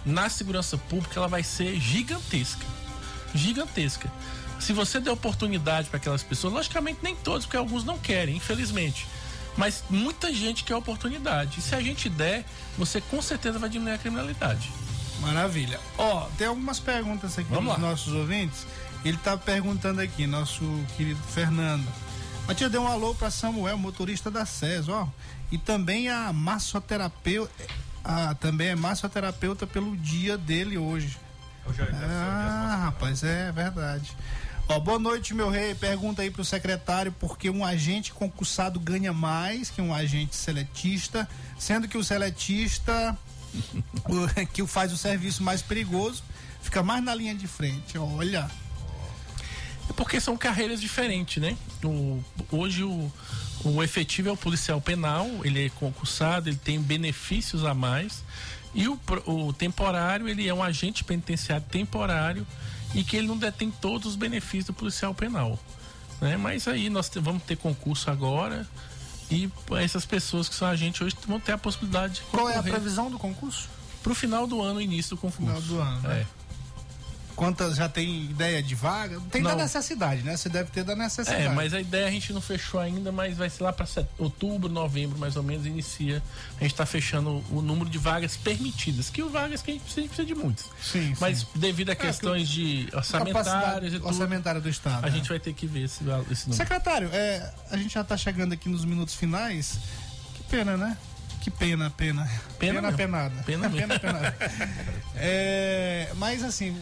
na segurança pública ela vai ser gigantesca. Gigantesca. Se você der oportunidade para aquelas pessoas, logicamente nem todos, porque alguns não querem, infelizmente. Mas muita gente quer oportunidade. E se a gente der, você com certeza vai diminuir a criminalidade. Maravilha. Ó, tem algumas perguntas aqui Vamos dos lá. nossos ouvintes. Ele tá perguntando aqui, nosso querido Fernando. Matia, dê um alô para Samuel, motorista da SES, ó. E também a massoterapeuta. Ah, também é massoterapeuta pelo dia dele hoje. Ah, rapaz, é verdade. Ó, boa noite, meu rei. Pergunta aí pro secretário por que um agente concursado ganha mais que um agente seletista, sendo que o seletista que faz o serviço mais perigoso fica mais na linha de frente. Olha, É porque são carreiras diferentes, né? O, hoje o, o efetivo é o policial penal, ele é concursado, ele tem benefícios a mais. E o, o temporário, ele é um agente penitenciário temporário e que ele não detém todos os benefícios do policial penal. Né? Mas aí nós te- vamos ter concurso agora e essas pessoas que são agentes hoje vão ter a possibilidade de qual é a concorrer previsão do concurso? pro final do ano, início do concurso. Final do ano, né? É. Quantas já tem ideia de vaga? Tem da Não. necessidade, né? Você deve ter da necessidade. É, mas a ideia a gente não fechou ainda, mas vai ser lá para outubro, novembro, mais ou menos, inicia. A gente está fechando o número de vagas permitidas, que o vagas que a gente precisa, precisa de muitas. Sim, sim. Mas devido a questões de orçamentárias e tudo, orçamentária do Estado. a né? gente vai ter que ver esse, esse número. Secretário, é, a gente já está chegando aqui nos minutos finais. Que pena, né? Que pena, pena. Pena mesmo. penada. Pena pena penada. É, mas assim,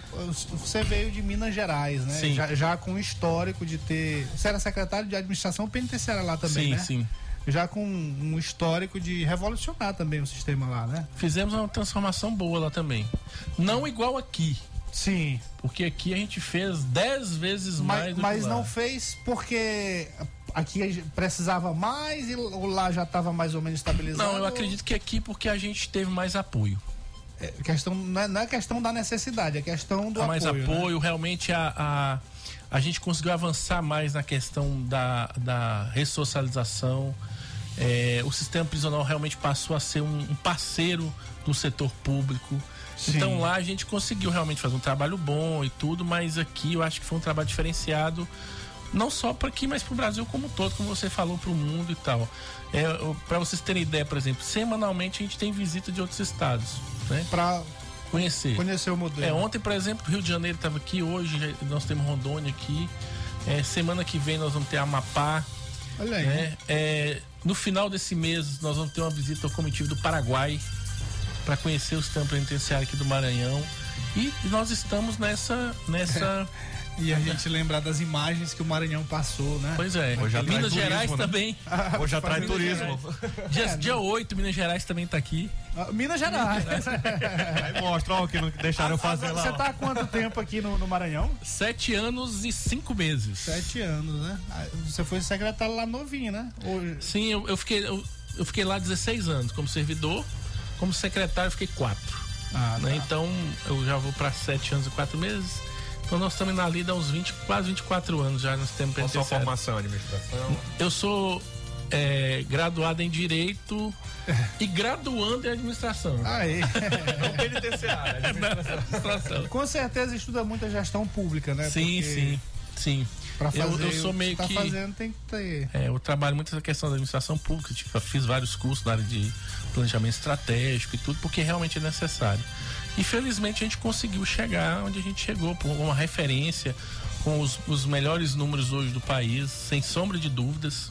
você veio de Minas Gerais, né? Sim. Já, já com histórico de ter. Você era secretário de administração penitenciária lá também, sim, né? sim. Já com um histórico de revolucionar também o sistema lá, né? Fizemos uma transformação boa lá também. Não igual aqui, Sim. porque aqui a gente fez dez vezes mais Mas, do mas que lá. não fez porque aqui precisava mais e lá já estava mais ou menos estabilizado. Não, eu acredito que aqui porque a gente teve mais apoio. É, questão, não, é, não é questão da necessidade, é questão do Há mais apoio. apoio, né? realmente a, a, a gente conseguiu avançar mais na questão da, da ressocialização. É, o sistema prisional realmente passou a ser um, um parceiro do setor público. Sim. Então lá a gente conseguiu realmente fazer um trabalho bom e tudo, mas aqui eu acho que foi um trabalho diferenciado, não só para aqui, mas para o Brasil como um todo, como você falou, para o mundo e tal. É, para vocês terem ideia, por exemplo, semanalmente a gente tem visita de outros estados, né? Para Conhecer. conhecer o modelo. É, ontem, por exemplo, Rio de Janeiro estava aqui, hoje nós temos Rondônia aqui. É, semana que vem nós vamos ter Amapá. Olha aí. né? É, no final desse mês, nós vamos ter uma visita ao comitiva do Paraguai para conhecer o sistema penitenciário aqui do Maranhão. E nós estamos nessa. nessa E a gente lembrar das imagens que o Maranhão passou, né? pois é, Hoje atrai Minas turismo, Gerais né? também. Hoje atrai Minas turismo. Dia, dia 8, Minas Gerais também tá aqui. Ah, Minas Gerais. Aí mostra, ó, o que não deixaram eu fazer lá. Você tá há quanto tempo aqui no, no Maranhão? Sete anos e cinco meses. Sete anos, né? Ah, Você foi secretário lá novinho, né? Hoje. Sim, eu, eu fiquei, eu, eu fiquei lá 16 anos como servidor. Como secretário, eu fiquei quatro. Ah, né? Então, eu já vou para sete anos e quatro meses. Então, nós estamos na lida há uns 20, quase 24 anos já no sistema Qual a sua formação, administração? Eu sou é, graduado em Direito e graduando em Administração. Aí. Não penitenciário, Administração. Com certeza estuda muita gestão pública, né? Sim, Porque sim, sim. Pra Eu- fazer eu sou o que meio tá que- fazendo tem que ter. É, eu trabalho muito essa questão da administração pública, tipo, eu fiz vários cursos na área de planejamento estratégico e tudo, porque realmente é necessário. E felizmente a gente conseguiu chegar onde a gente chegou, por uma referência, com os, os melhores números hoje do país, sem sombra de dúvidas.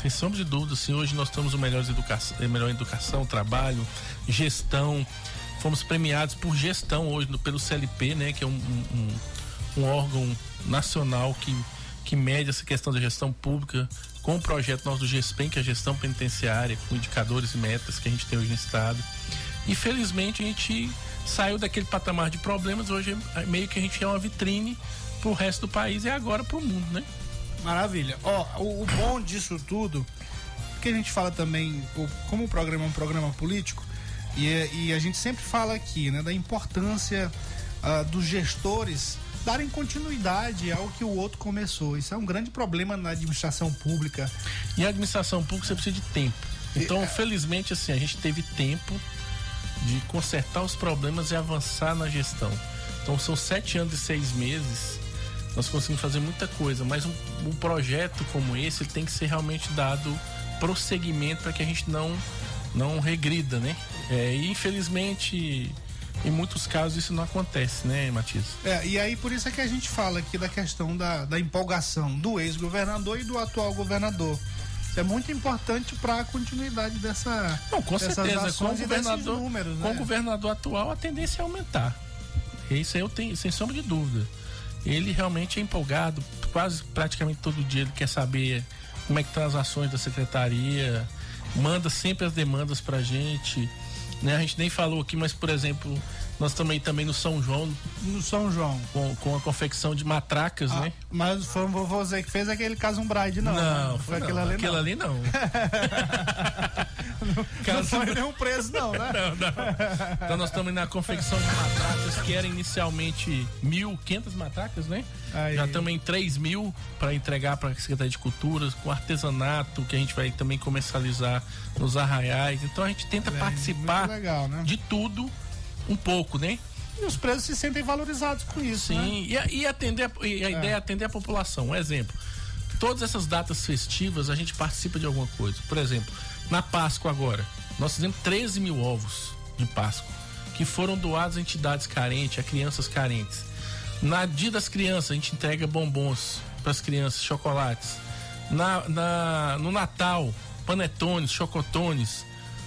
Sem sombra de dúvidas, sim, hoje nós temos o melhor educação, a melhor educação, trabalho, gestão. Fomos premiados por gestão hoje pelo CLP, né, que é um, um- um- um órgão nacional que, que mede essa questão da gestão pública com o projeto nosso do GESPEN, que é a gestão penitenciária, com indicadores e metas que a gente tem hoje no estado. E felizmente a gente saiu daquele patamar de problemas, hoje é meio que a gente é uma vitrine pro resto do país e agora pro mundo, né? Maravilha. Ó, o, o bom disso tudo, que a gente fala também, como o programa é um programa político, e, é- e a gente sempre fala aqui, né, da importância ah, dos gestores darem continuidade ao que o outro começou. Isso é um grande problema na administração pública. E a administração pública você precisa de tempo. Então, felizmente, assim, a gente teve tempo de consertar os problemas e avançar na gestão. Então, são sete anos e seis meses. Nós conseguimos fazer muita coisa, mas um, um projeto como esse tem que ser realmente dado prosseguimento para que a gente não não regrida, né? É, e infelizmente, em muitos casos isso não acontece, né, Matias? É, e aí por isso é que a gente fala aqui da questão da, da empolgação do ex-governador e do atual governador. Isso é muito importante para a continuidade dessa. Não, com certeza. Com o governador, números, com né? o governador atual, a tendência é aumentar. Isso eu tenho, sem sombra de dúvida. Ele realmente é empolgado, quase praticamente todo dia ele quer saber como é que estão as ações da secretaria, manda sempre as demandas pra gente. Né? A gente nem falou aqui, mas, por exemplo, nós estamos aí também no São João No São João. com, com a confecção de matracas, Ah, né? mas foi o vovôzê que fez aquele Casum Bride, não. Não, né? foi aquilo não, ali aquilo não. ali não. Não foi nenhum preso, não, né? Não, não. Então nós estamos na confecção de matracas que eram inicialmente mil, quinhentas matracas, né? Aí. Já estamos em 3 mil para entregar para a Secretaria de Cultura, com artesanato, que a gente vai também comercializar nos arraiais. Então a gente tenta participar muito legal, né? de tudo um pouco, né? E os presos se sentem valorizados com isso, né? Sim, e, a- e atender a, e a ideia é atender a população. Um exemplo. Todas essas datas festivas a gente participa de alguma coisa. Por exemplo, na Páscoa agora, nós fizemos 13 mil ovos de Páscoa que foram doados a entidades carentes, a crianças carentes. Na Dia das Crianças, a gente entrega bombons para as crianças, chocolates. Na, na- no Natal, panetones, chocotones.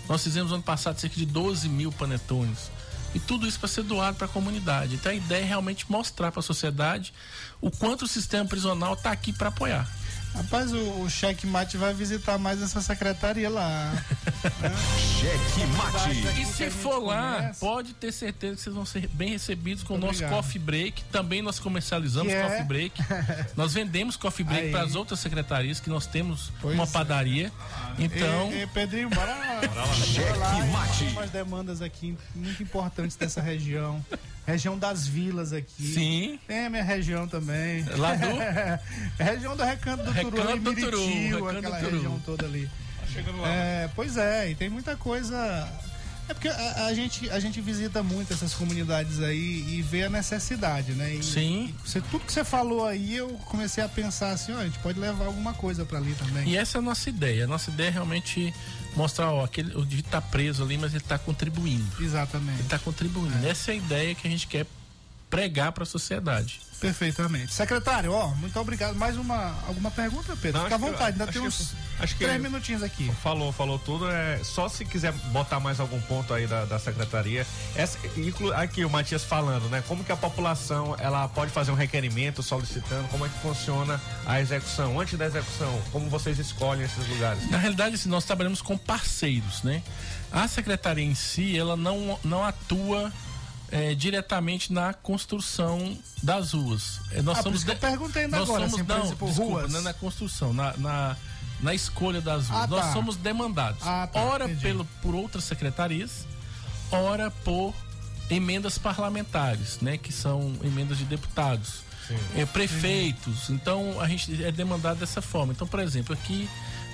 Nós fizemos ano passado cerca de 12 mil panetones. E tudo isso para ser doado para a comunidade. Então a ideia é realmente mostrar para a sociedade o quanto o sistema prisional está aqui para apoiar. Rapaz, o, o Cheque Mate vai visitar mais essa secretaria lá. Cheque Mate. E se for lá, conhece. pode ter certeza que vocês vão ser bem recebidos com o nosso obrigado. Coffee Break. Também nós comercializamos Que é? Coffee Break. nós vendemos Coffee Break para as outras secretarias que nós temos Pois uma é. padaria. Então, E, e, Pedrinho, bora lá. Cheque Bora lá, hein? Mate. Tem umas demandas aqui muito importantes dessa região. Região das vilas aqui. sim, Tem a minha região também. lá do região do Recanto do Recanto Turu, ali, do Turu, Miritil, Recanto aquela Turu. região toda ali. Chegando lá. É, pois é, e tem muita coisa. É porque a, a gente, a gente visita muito essas comunidades aí e vê a necessidade, né? E, Sim. e você- tudo que você falou aí, eu comecei a pensar assim, ó, a gente pode levar alguma coisa pra ali também. E essa é a nossa ideia. A nossa ideia é realmente mostrar, ó, aquele, o indivíduo tá preso ali, mas ele tá contribuindo. Exatamente. Ele tá contribuindo. Essa é a ideia que a gente quer pregar para a sociedade. Perfeitamente. Secretário, ó, muito obrigado. Mais uma alguma pergunta, Pedro? Não, Fica à vontade, ainda acho tem que- uns acho que- três minutinhos aqui. Falou, falou tudo. É só se quiser botar mais algum ponto aí da, da secretaria. Essa, inclu, aqui o Matias falando, né? Como que a população ela pode fazer um requerimento solicitando? Como é que funciona a execução? Antes da execução, como vocês escolhem esses lugares? Na realidade, assim, nós trabalhamos com parceiros, né? A secretaria em si, ela não, não atua é, diretamente na construção das ruas. É, nós Ah, somos eu perguntei ainda nós agora, somos, assim, não, exemplo, desculpa, ruas. não é na construção, na, na, na escolha das ruas. Ah, nós tá. somos demandados. Ah, tá, ora entendi. pelo, por outras secretarias, ora por emendas parlamentares, né? Que são emendas de deputados. É, prefeitos. Então a gente é demandado dessa forma. Então, por exemplo, aqui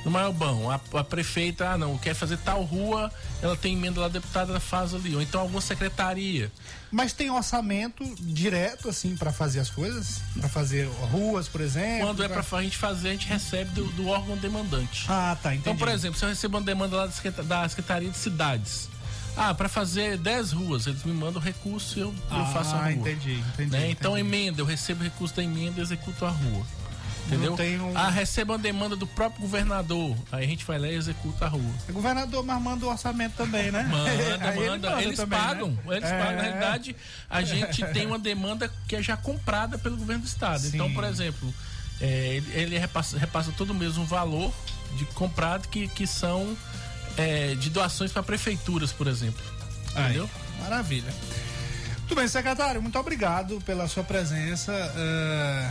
no Maiobão, a, a prefeita, ah não, quer fazer tal rua, ela tem emenda lá, a deputada faz ali. Ou então alguma secretaria. Mas tem orçamento direto, assim, pra fazer as coisas? Pra fazer ruas, por exemplo? Quando é pra a gente fazer, a gente recebe do, do órgão demandante. Ah, tá, entendi. Então, por exemplo, se eu recebo uma demanda lá da Secreta- da Secretaria de Cidades. Ah, para fazer 10 ruas, eles me mandam o recurso e eu, eu faço a Ah, rua. entendi, entendi. né? Então, entendi. emenda, eu recebo o recurso da emenda e executo a rua. Entendeu? Um- Ah, recebo uma demanda do próprio governador. Aí a gente vai lá e executa a rua. O governador, mas manda o orçamento também, né? Manda, Aí ele manda. Eles também, pagam. né? Eles É. pagam. Na realidade, a gente tem uma demanda que é já comprada pelo governo do estado. Sim. Então, por exemplo, é, ele, ele repassa, repassa todo mês um valor de comprado que, que são é, de doações para prefeituras, por exemplo. Aí, Entendeu? Maravilha. Muito bem, secretário, muito obrigado pela sua presença. É,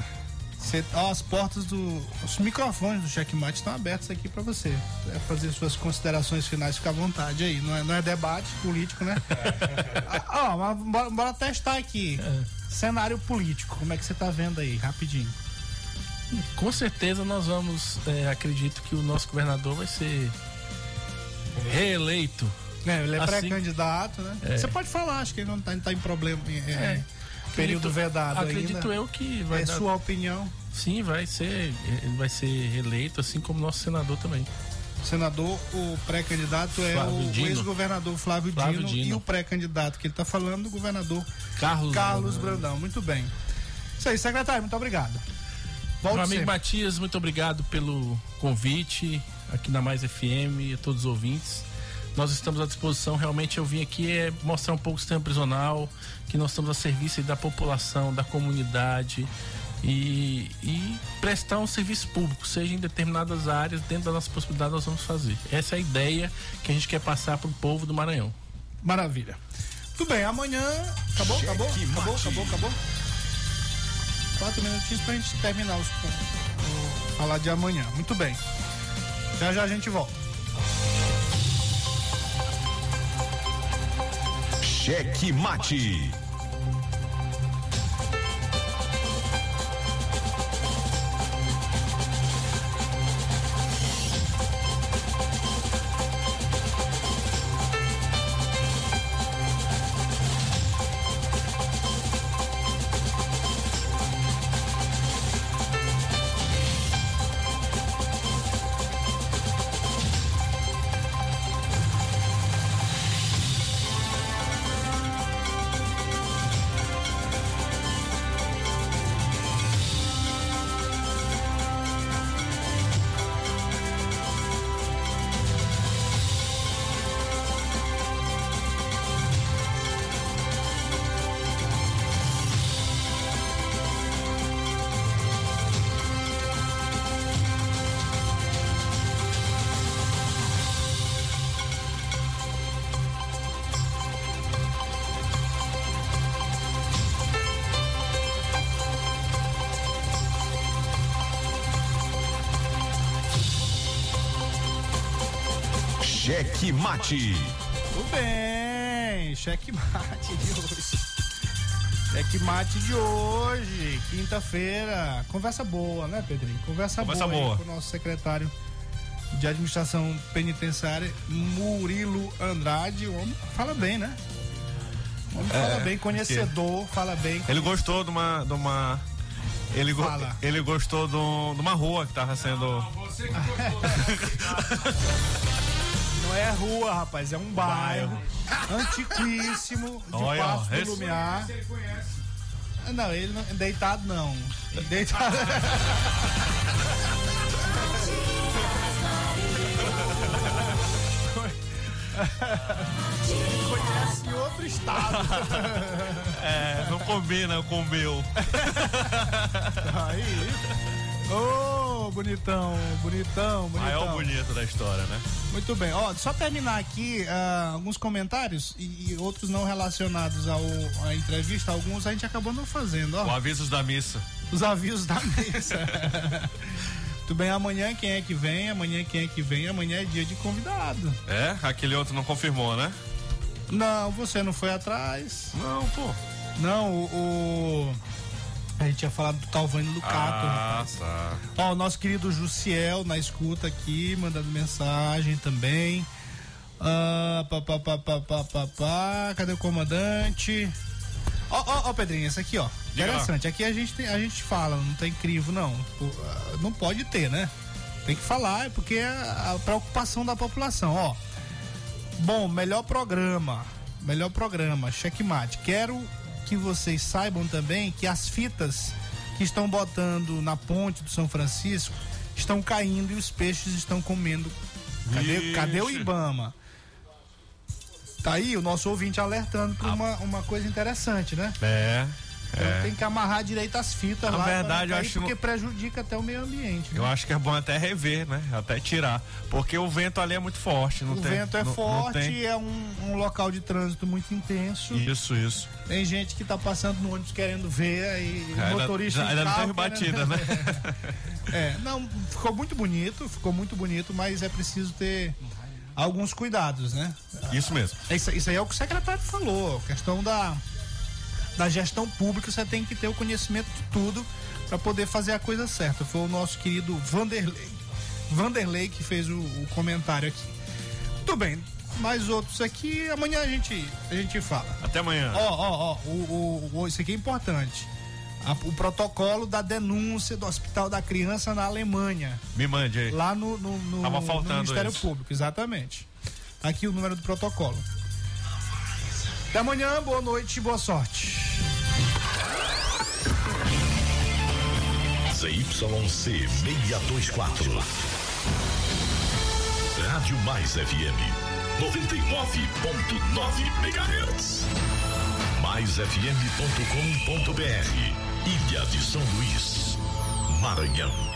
cê- ó, as portas do. Os microfones do checkmate estão abertos aqui para você. É fazer suas considerações finais, fica à vontade aí. Não é, não é debate político, né? Ah, Ó, mas bora, bora testar aqui. Cenário político, como é que você tá vendo aí? Rapidinho. Com certeza nós vamos, é, acredito que o nosso governador vai ser reeleito. É, ele é Assim- pré-candidato, né? É. Você pode falar, acho que ele não tá, não tá em problema. É, É. Período vedado Acredito ainda. eu que vai é dar- sua opinião. Sim, vai ser, ele vai ser reeleito, assim como nosso senador também. Senador, o pré-candidato é Flávio o, ex-governador Flávio, Flávio Dino, Dino. e o pré-candidato que ele está falando, o governador Carlos, Carlos Brandão. Brandão. Muito bem. Isso aí, secretário, muito obrigado. Meu Volte amigo sempre. Matias, muito obrigado pelo convite aqui na Mais FM e a todos os ouvintes. Nós estamos à disposição. Realmente eu vim aqui é mostrar um pouco o sistema prisional, que nós estamos a serviço da população, da comunidade e, e prestar um serviço público, seja em determinadas áreas, dentro da nossa possibilidade nós vamos fazer. Essa é a ideia que a gente quer passar para o povo do Maranhão. Maravilha. Tudo bem, amanhã. Acabou? Acabou? Cheque Acabou? mate. Acabou? Acabou? Quatro minutinhos pra gente terminar os pontos. Falar de amanhã. Muito bem. Já já a gente volta. Cheque Mate. Cheque Mate. Tudo bem, checkmate de hoje. Checkmate de hoje, quinta-feira. Conversa boa, né, Pedrinho? Conversa, Conversa boa, boa. com o nosso secretário de administração penitenciária, Murilo Andrade. O homem fala bem, né? O homem fala bem, conhecedor, fala bem. Ele gostou de uma. De uma ele, go- ele gostou de, um- de uma rua que tava sendo. Não é rua, rapaz, é um bairro antiquíssimo de Olha, Passo do esse- Lumiar. Não, ele não, deitado não. Deitado. Conhece em outro estado. É, não combina com o meu. Aí. Ô, bonitão, bonitão, bonitão. Maior bonito da história, né? Muito bem. Ó, só terminar aqui ah, alguns comentários e, e outros não relacionados ao, à entrevista. Alguns a gente acabou não fazendo, ó. O avisos da missa. Os avisos da mesa. Muito bem, amanhã quem é que vem? Amanhã quem é que vem? Amanhã é dia de convidado. É? Aquele outro não confirmou, né? Não, você não foi atrás. Não, pô. Não, o. o- A gente tinha falado do Talvani Lucato. Ah, rapaz. tá. Ó, o nosso querido Jussiel na escuta aqui, mandando mensagem também. Ah, pá, pá, pá, pá, pá, pá, pá. Cadê o comandante? Ó, ó, ó, Pedrinho, esse aqui, ó. Diga lá. Interessante. Aqui a gente, tem, a gente fala, não tem crivo, não. Pô, ah, Não pode ter, né? Tem que falar, é porque é a preocupação da população, ó. Bom, melhor programa. Melhor programa, checkmate. Quero que vocês saibam também que as fitas que estão botando na ponte do São Francisco estão caindo e os peixes estão comendo. Cadê, cadê o Ibama? Tá aí o nosso ouvinte alertando para uma, uma coisa interessante, né? É. Então É. tem que amarrar direito as fitas Na lá. pra verdade, não eu acho Porque no- prejudica até o meio ambiente. né? Eu acho que é bom até rever, né? Até tirar. Porque o vento ali é muito forte. Não O tem, vento é não- não forte, tem- é um, um local de trânsito muito intenso. Isso, isso. Tem gente que tá passando no ônibus querendo ver aí o Ainda- motorista. em ainda não batida, né? É, não, ficou muito bonito, ficou muito bonito, mas é preciso ter alguns cuidados, né? Isso mesmo. Isso, isso aí é o que o secretário falou, questão da, da gestão pública, você tem que ter o conhecimento de tudo para poder fazer a coisa certa. Foi o nosso querido Vanderlei, Vanderlei que fez o, o comentário aqui. Muito bem, mais outros aqui, amanhã a gente, a gente fala. Até amanhã. Ó, ó, ó, o, o, o- isso aqui é importante. A- o protocolo da denúncia do Hospital da Criança na Alemanha, Me mande aí. lá no, no, no- no Ministério isso. Público, exatamente. Tá aqui o número do protocolo. Até amanhã, boa noite e boa sorte. ZYC 624. Rádio Mais FM 99.9 MHz. MaisFM.com.br. Ilha de São Luís, Maranhão.